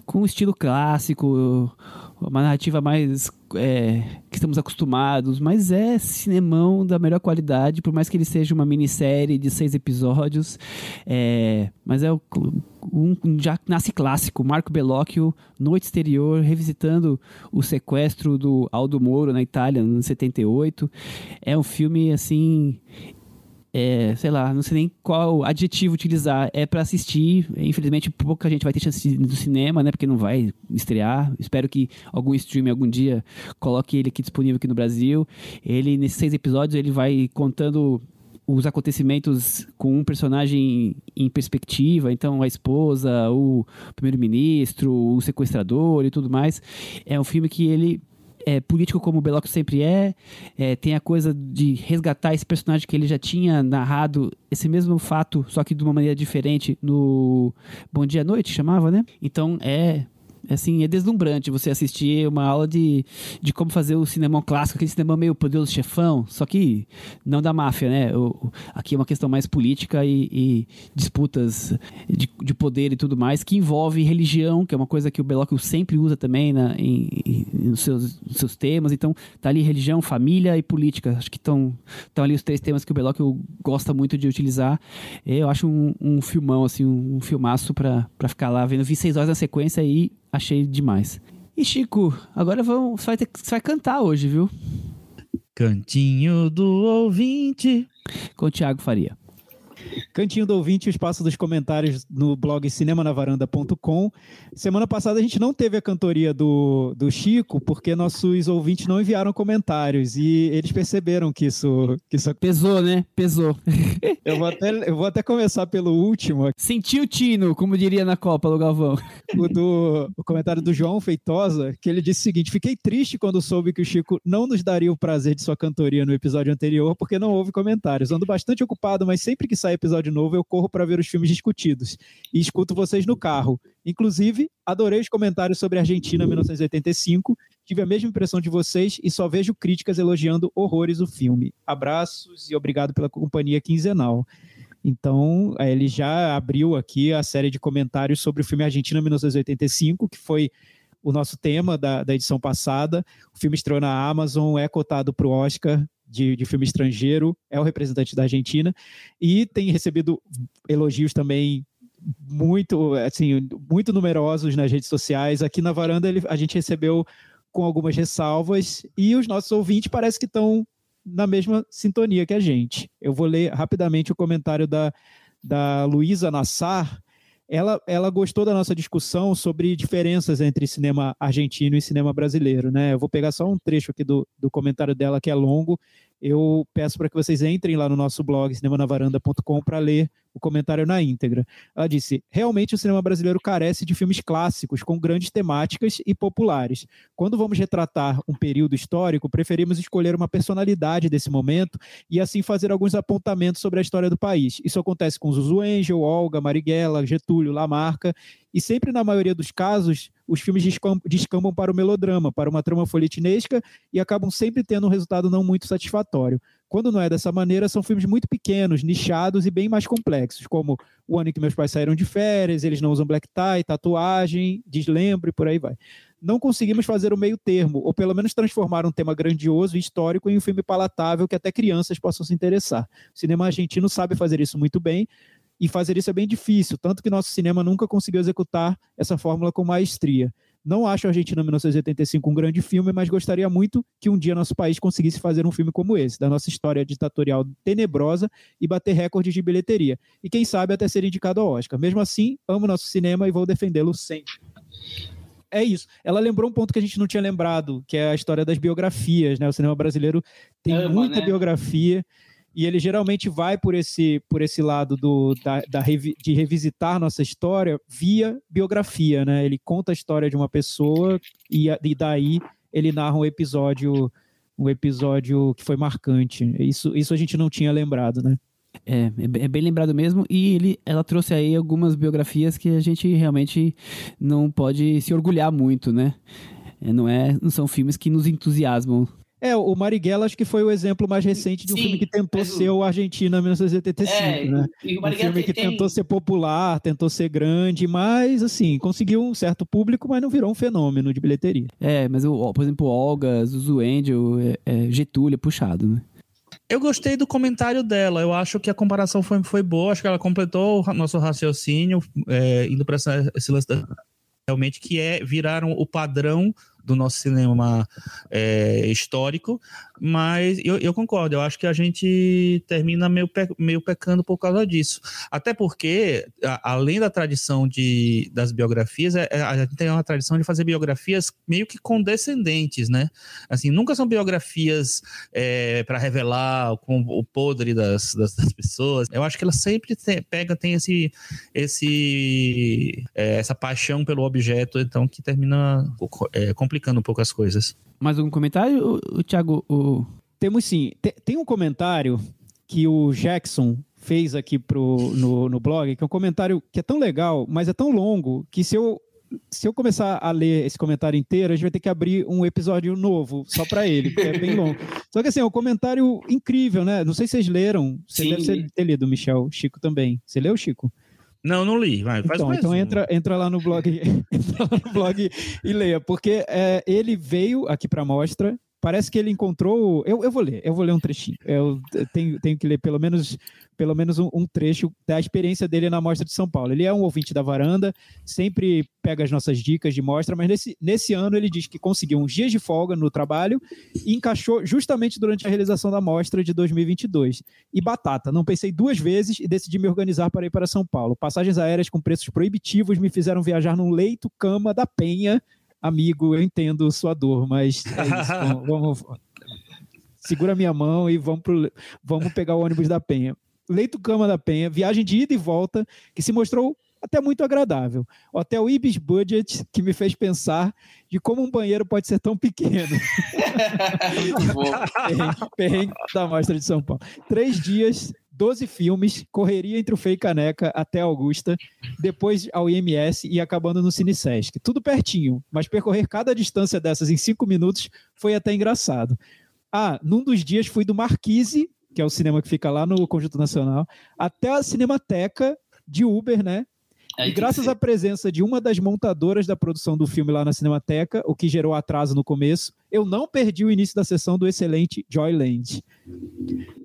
com um estilo clássico, uma narrativa mais é, que estamos acostumados, mas é cinemão da melhor qualidade, por mais que ele seja uma minissérie de seis episódios. É, mas é um, já nasce clássico, Marco Bellocchio, Noite Exterior, revisitando o sequestro do Aldo Moro na Itália, em 78. É um filme, assim, é, sei lá, não sei nem qual adjetivo utilizar. É para assistir. Infelizmente, pouca gente vai ter chance do cinema, né? Porque não vai estrear. Espero que algum stream algum dia coloque ele aqui disponível aqui no Brasil. Ele, nesses seis episódios, ele vai contando os acontecimentos com um personagem em perspectiva, então a esposa, o primeiro-ministro, o sequestrador e tudo mais. É um filme que ele é, político como o Belloc sempre é, é, tem a coisa de resgatar esse personagem que ele já tinha narrado esse mesmo fato, só que de uma maneira diferente no Bom Dia à Noite, chamava, né? Então é assim, é deslumbrante você assistir uma aula de, de como fazer o cinema clássico, aquele cinema meio poderoso chefão, só que não da máfia, né? O, aqui é uma questão mais política e, e disputas de, de, poder e tudo mais, que envolve religião, que é uma coisa que o Belocchio sempre usa também na, em, em, nos, seus, nos seus temas. Então, tá ali religião, família e política. Acho que estão ali os três temas que o Belocchio gosta muito de utilizar. Eu acho um, um filmão, assim, um, um filmaço para ficar lá vendo. Vi seis horas na sequência e achei demais. E Chico, agora vamos, você, vai ter, você vai cantar hoje, viu? Cantinho do ouvinte. Com o Thiago Faria. Cantinho do ouvinte, o espaço dos comentários no blog cinemanavaranda.com. Semana passada a gente não teve a cantoria do, do Chico, porque nossos ouvintes não enviaram comentários e eles perceberam que isso. Que isso... Pesou, né? Pesou. *laughs* eu, vou até, eu vou até começar pelo último. Sentiu o tino, como diria na Copa do Galvão. O, do, o comentário do João Feitosa, que ele disse o seguinte: Fiquei triste quando soube que o Chico não nos daria o prazer de sua cantoria no episódio anterior, porque não houve comentários. Ando bastante ocupado, mas sempre que sai episódio novo, eu corro para ver os filmes discutidos e escuto vocês no carro. Inclusive, adorei os comentários sobre Argentina 1985. Tive a mesma impressão de vocês e só vejo críticas elogiando horrores o filme. Abraços e obrigado pela companhia quinzenal. Então, eh, ele já abriu aqui a série de comentários sobre o filme Argentina 1985, que foi o nosso tema da, da edição passada. O filme estreou na Amazon, é cotado para o Oscar, de, de filme estrangeiro, é o representante da Argentina, e tem recebido elogios também muito, assim, muito numerosos nas redes sociais. Aqui na varanda ele, a gente recebeu com algumas ressalvas e os nossos ouvintes parece que estão na mesma sintonia que a gente. Eu vou ler rapidamente o comentário da, da Luísa Nassar. Ela, ela gostou da nossa discussão sobre diferenças entre cinema argentino e cinema brasileiro. Né? Eu vou pegar só um trecho aqui do, do comentário dela, que é longo, eu peço para que vocês entrem lá no nosso blog cinemanavaranda.com para ler o comentário na íntegra. Ela disse: realmente o cinema brasileiro carece de filmes clássicos com grandes temáticas e populares. Quando vamos retratar um período histórico, preferimos escolher uma personalidade desse momento e assim fazer alguns apontamentos sobre a história do país. Isso acontece com Zuzu Angel, Olga, Marighella, Getúlio, Lamarca, e sempre na maioria dos casos os filmes descambam para o melodrama, para uma trama folhetinesca e acabam sempre tendo um resultado não muito satisfatório. Quando não é dessa maneira, são filmes muito pequenos, nichados e bem mais complexos, como O Ano em que Meus Pais Saíram de Férias, Eles Não Usam Black Tie, Tatuagem, Deslembro e por aí vai. não conseguimos fazer o meio termo, ou pelo menos transformar um tema grandioso e histórico em um filme palatável que até crianças possam se interessar. O cinema argentino sabe fazer isso muito bem, e fazer isso é bem difícil, tanto que nosso cinema nunca conseguiu executar essa fórmula com maestria. Não acho Argentina 1985 um grande filme, mas gostaria muito que um dia nosso país conseguisse fazer um filme como esse, da nossa história ditatorial tenebrosa e bater recordes de bilheteria. E quem sabe até ser indicado ao Oscar. Mesmo assim, amo nosso cinema e vou defendê-lo sempre. É isso. Ela lembrou um ponto que a gente não tinha lembrado, que é a história das biografias, né? O cinema brasileiro tem Ama, muita né? biografia e ele geralmente vai por esse, por esse lado do, da, da de revisitar nossa história via biografia, né? Ele conta a história de uma pessoa e, e daí ele narra um episódio um episódio que foi marcante. Isso, isso a gente não tinha lembrado, né? É, é bem- é lembrado mesmo. E ele, ela trouxe aí algumas biografias que a gente realmente não pode se orgulhar muito, né? É, não, é, não são filmes que nos entusiasmam. É, o Marighella acho que foi o exemplo mais recente de um Sim, filme que tentou o- ser o Argentina 1985, É, né? e o Um filme que tem, tentou ser popular, tentou ser grande, mas assim, conseguiu um certo público, mas não virou um fenômeno de bilheteria. É, mas, o, por exemplo, Olga, Zuzu Angel, é, é, Getúlio, é puxado, né? Eu gostei do comentário dela. Eu acho que a comparação foi, foi boa. Acho que ela completou o nosso raciocínio, é, indo para esse lance da- realmente que é viraram o padrão do nosso cinema é, histórico, mas eu, eu concordo, eu acho que a gente termina meio, pe- meio pecando por causa disso. Até porque, a- além da tradição de, das biografias, é- é- a gente tem uma tradição de fazer biografias meio que condescendentes, né? Assim, nunca são biografias para revelar o podre das, das, das pessoas. Eu acho que ela sempre te- pega, tem esse, esse é, essa paixão pelo objeto, então que termina é, complicando um pouco as coisas. Mais algum comentário, o, o Temos sim. Te- Tem um comentário que o Jackson fez aqui pro, no, no blog, que é um comentário que é tão legal, mas é tão longo, que se eu, se eu começar a ler esse comentário inteiro, a gente vai ter que abrir um episódio novo só para ele, porque é bem longo. Só que assim, é um comentário incrível, né? Não sei se vocês leram. Você Sim, deve ter lido, Michel. Chico também. Você leu, Chico? Não, não li. Vai, faz Então, então um. entra, entra lá no blog, *laughs* entra lá no blog e leia, porque é, ele veio aqui para a mostra. Parece que ele encontrou. Eu, eu vou ler, eu vou ler um trechinho. Eu tenho, tenho que ler pelo menos, pelo menos um, um trecho da experiência dele na Mostra de São Paulo. Ele é um ouvinte da varanda, sempre pega as nossas dicas de mostra, mas nesse, nesse ano ele diz que conseguiu uns dias de folga no trabalho e encaixou justamente durante a realização da mostra de 2022. E batata, não pensei duas vezes e decidi me organizar para ir para São Paulo. Passagens aéreas com preços proibitivos me fizeram viajar num leito-cama da Penha. Amigo, eu entendo sua dor, mas é isso. *laughs* vamos, vamos- segura minha mão e vamos, pro, vamos pegar o ônibus da Penha. Leito-cama da Penha, viagem de ida e volta, que se mostrou até muito agradável. Hotel Ibis Budget, que me fez pensar de como um banheiro pode ser tão pequeno. *laughs* Muito bom. Perrengue, perrengue da Mostra de São Paulo. Três dias, 12 filmes, correria entre o Fei Caneca até Augusta, depois ao IMS e acabando no Cine Sesc. Tudo pertinho, mas percorrer cada distância dessas em cinco minutos foi até engraçado. Ah, num dos dias fui do Marquise, que é o cinema que fica lá no Conjunto Nacional, até a Cinemateca de Uber, né? E graças à presença de uma das montadoras da produção do filme lá na Cinemateca, o que gerou atraso no começo, eu não perdi o início da sessão do excelente Joyland.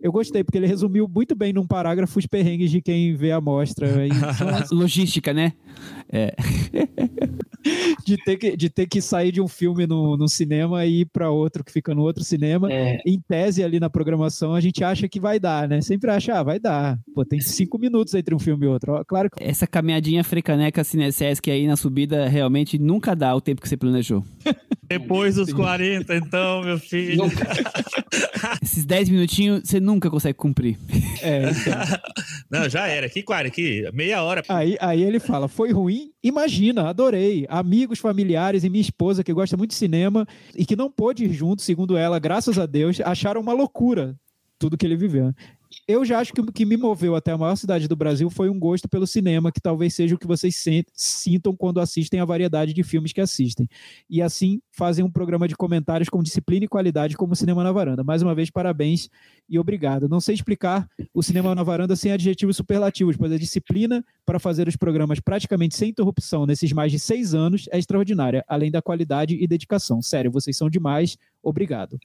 Eu gostei, porque ele resumiu muito bem num parágrafo os perrengues de quem vê a mostra. Só *laughs* Logística, né? É. de, ter que, de ter que sair de um filme no, no cinema e ir para outro que fica no outro cinema. É, Em tese, ali na programação, a gente acha que vai dar, né? Sempre acha, ah, vai dar. Pô, tem cinco minutos entre um filme e outro. Claro que Essa caminhadinha frecaneca Cinesesc aí na subida realmente nunca dá o tempo que você planejou. *laughs* Depois dos 40, então, meu filho. *laughs* Esses 10 minutinhos você nunca consegue cumprir. é. então. *laughs* Não, já era. Que 40? Que meia hora. Aí, aí ele fala: foi ruim? Imagina, adorei. Amigos, familiares e minha esposa, que gosta muito de cinema e que não pôde ir junto, segundo ela, graças a Deus, acharam uma loucura tudo que ele viveu. Eu já acho que o que me moveu até a maior cidade do Brasil foi um gosto pelo cinema, que talvez seja o que vocês sintam quando assistem a variedade de filmes que assistem. E assim fazem um programa de comentários com disciplina e qualidade como Cinema na Varanda. Mais uma vez, parabéns e obrigado. Não sei explicar o Cinema na Varanda sem adjetivos superlativos, pois a disciplina para fazer os programas praticamente sem interrupção nesses mais de seis anos é extraordinária, além da qualidade e dedicação. Sério, vocês são demais. Obrigado.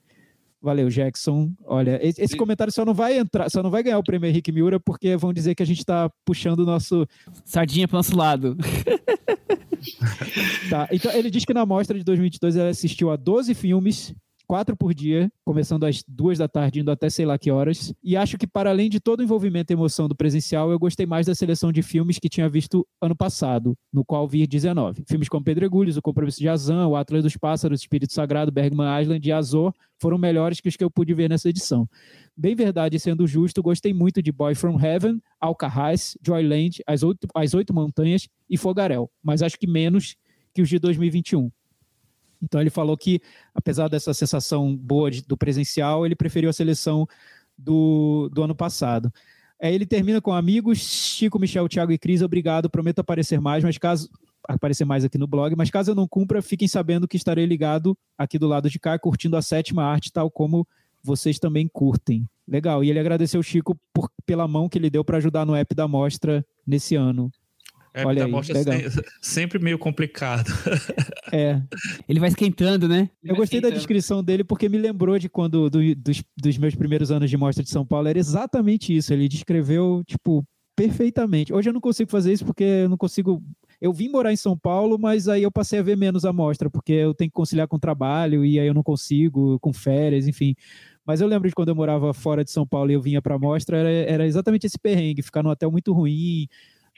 Valeu, Jackson. Olha, esse, comentário só não vai entrar, só não vai ganhar o prêmio Henrique Miura, porque vão dizer que a gente está puxando o nosso. Sardinha para o nosso lado. *laughs* tá, então ele diz que na mostra de 2022 ele assistiu a 12 filmes quatro por dia, começando às duas da tarde, indo até sei lá que horas. E acho que, para além de todo o envolvimento e emoção do presencial, eu gostei mais da seleção de filmes que tinha visto ano passado, no qual vi 19. Filmes como Pedregulhos, O Compromisso de Azan, O Atlas dos Pássaros, Espírito Sagrado, Bergman Island e Azor foram melhores que os que eu pude ver nessa edição. Bem verdade, sendo justo, gostei muito de Boy From Heaven, Alcarrás, Joyland, As Oito, As Oito Montanhas e Fogarel, mas acho que menos que os de 2021. Então ele falou que, apesar dessa sensação boa de, do presencial, ele preferiu a seleção do, do ano passado. É, ele termina com amigos, Chico, Michel, Thiago e Cris, obrigado, prometo aparecer mais, mas caso aparecer mais aqui no blog, mas caso eu não cumpra, fiquem sabendo que estarei ligado aqui do lado de cá, curtindo a sétima arte, tal como vocês também curtem. Legal. E ele agradeceu o Chico por, pela mão que ele deu para ajudar no app da mostra nesse ano. É, Olha aí, legal. *laughs* sempre meio complicado. *laughs* É. Ele vai esquentando, né? Eu gostei esquentando. da descrição dele porque me lembrou de quando do, dos, dos meus primeiros anos de mostra de São Paulo. Era exatamente isso. Ele descreveu, tipo, perfeitamente. Hoje eu não consigo fazer isso porque eu não consigo. Eu vim morar em São Paulo, mas aí eu passei a ver menos a mostra, porque eu tenho que conciliar com o trabalho e aí eu não consigo, com férias, enfim. Mas eu lembro de quando eu morava fora de São Paulo e eu vinha para a mostra, era, era exatamente esse perrengue, ficar num hotel muito ruim,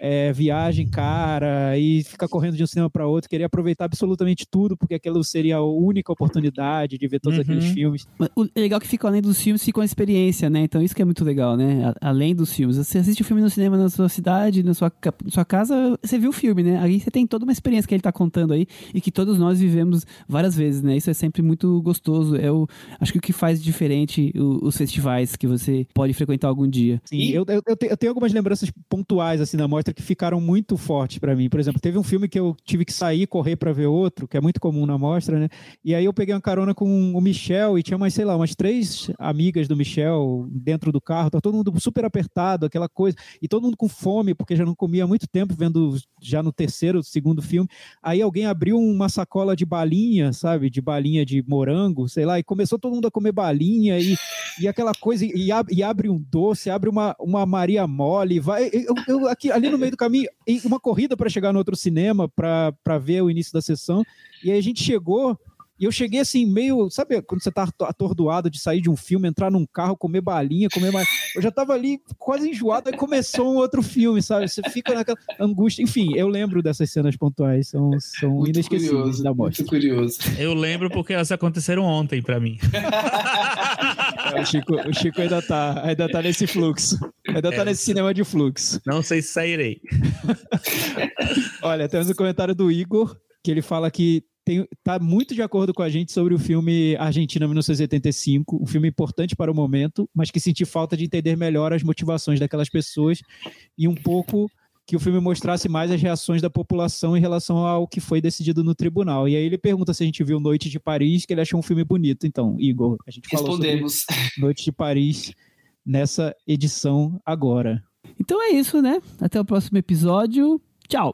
é, viagem cara e ficar correndo de um cinema para outro, queria aproveitar absolutamente tudo, porque aquilo seria a única oportunidade de ver todos uhum. aqueles filmes. O legal é que fica além dos filmes, fica uma experiência, né? Então isso que é muito legal, né? Além dos filmes. Você assiste o filme no cinema na sua cidade, na sua, na sua casa, você viu o filme, né? Aí você tem toda uma experiência que ele está contando aí e que todos nós vivemos várias vezes, né? Isso é sempre muito gostoso. É o, acho que o que faz diferente o, os festivais que você pode frequentar algum dia. Sim, e... eu, eu, eu, tenho algumas lembranças pontuais assim na mostra que ficaram muito fortes para mim. Por exemplo, teve um filme que eu tive que sair, correr para ver outro, que é muito comum na mostra, né? E aí eu peguei uma carona com o Michel e tinha mais, sei lá, umas três amigas do Michel dentro do carro, tá todo mundo super apertado, aquela coisa, e todo mundo com fome, porque já não comia há muito tempo vendo já no terceiro, segundo filme. Aí alguém abriu uma sacola de balinha, sabe? De balinha de morango, sei lá, e começou todo mundo a comer balinha e, e aquela coisa, e, e abre um doce, abre uma, uma Maria Mole, vai. Eu, eu, aqui, ali no meio do caminho, uma corrida para chegar no outro cinema para ver o início da sessão. E aí a gente chegou e eu cheguei assim, meio. Sabe quando você tá atordoado de sair de um filme, entrar num carro, comer balinha, comer mais. Eu já tava ali quase enjoado, aí começou um outro filme, sabe? Você fica naquela angústia. Enfim, eu lembro dessas cenas pontuais, são, são muito inesquecíveis curioso, da mostra. Muito curioso. Eu lembro porque elas aconteceram ontem para mim. É, o, Chico, o Chico ainda tá, ainda tá nesse fluxo. Ainda tá é, nesse cinema de fluxo. Não sei se sairei. Olha, temos um comentário do Igor, que ele fala que tem, tá muito de acordo com a gente sobre o filme Argentina 1985, um filme importante para o momento, mas que senti falta de entender melhor as motivações daquelas pessoas e um pouco que o filme mostrasse mais as reações da população em relação ao que foi decidido no tribunal. E aí ele pergunta se a gente viu Noite de Paris, que ele achou um filme bonito. Então, Igor, a gente Respondemos. falou sobre *laughs* Noite de Paris nessa edição agora. Então é isso, né? Até o próximo episódio. Tchau!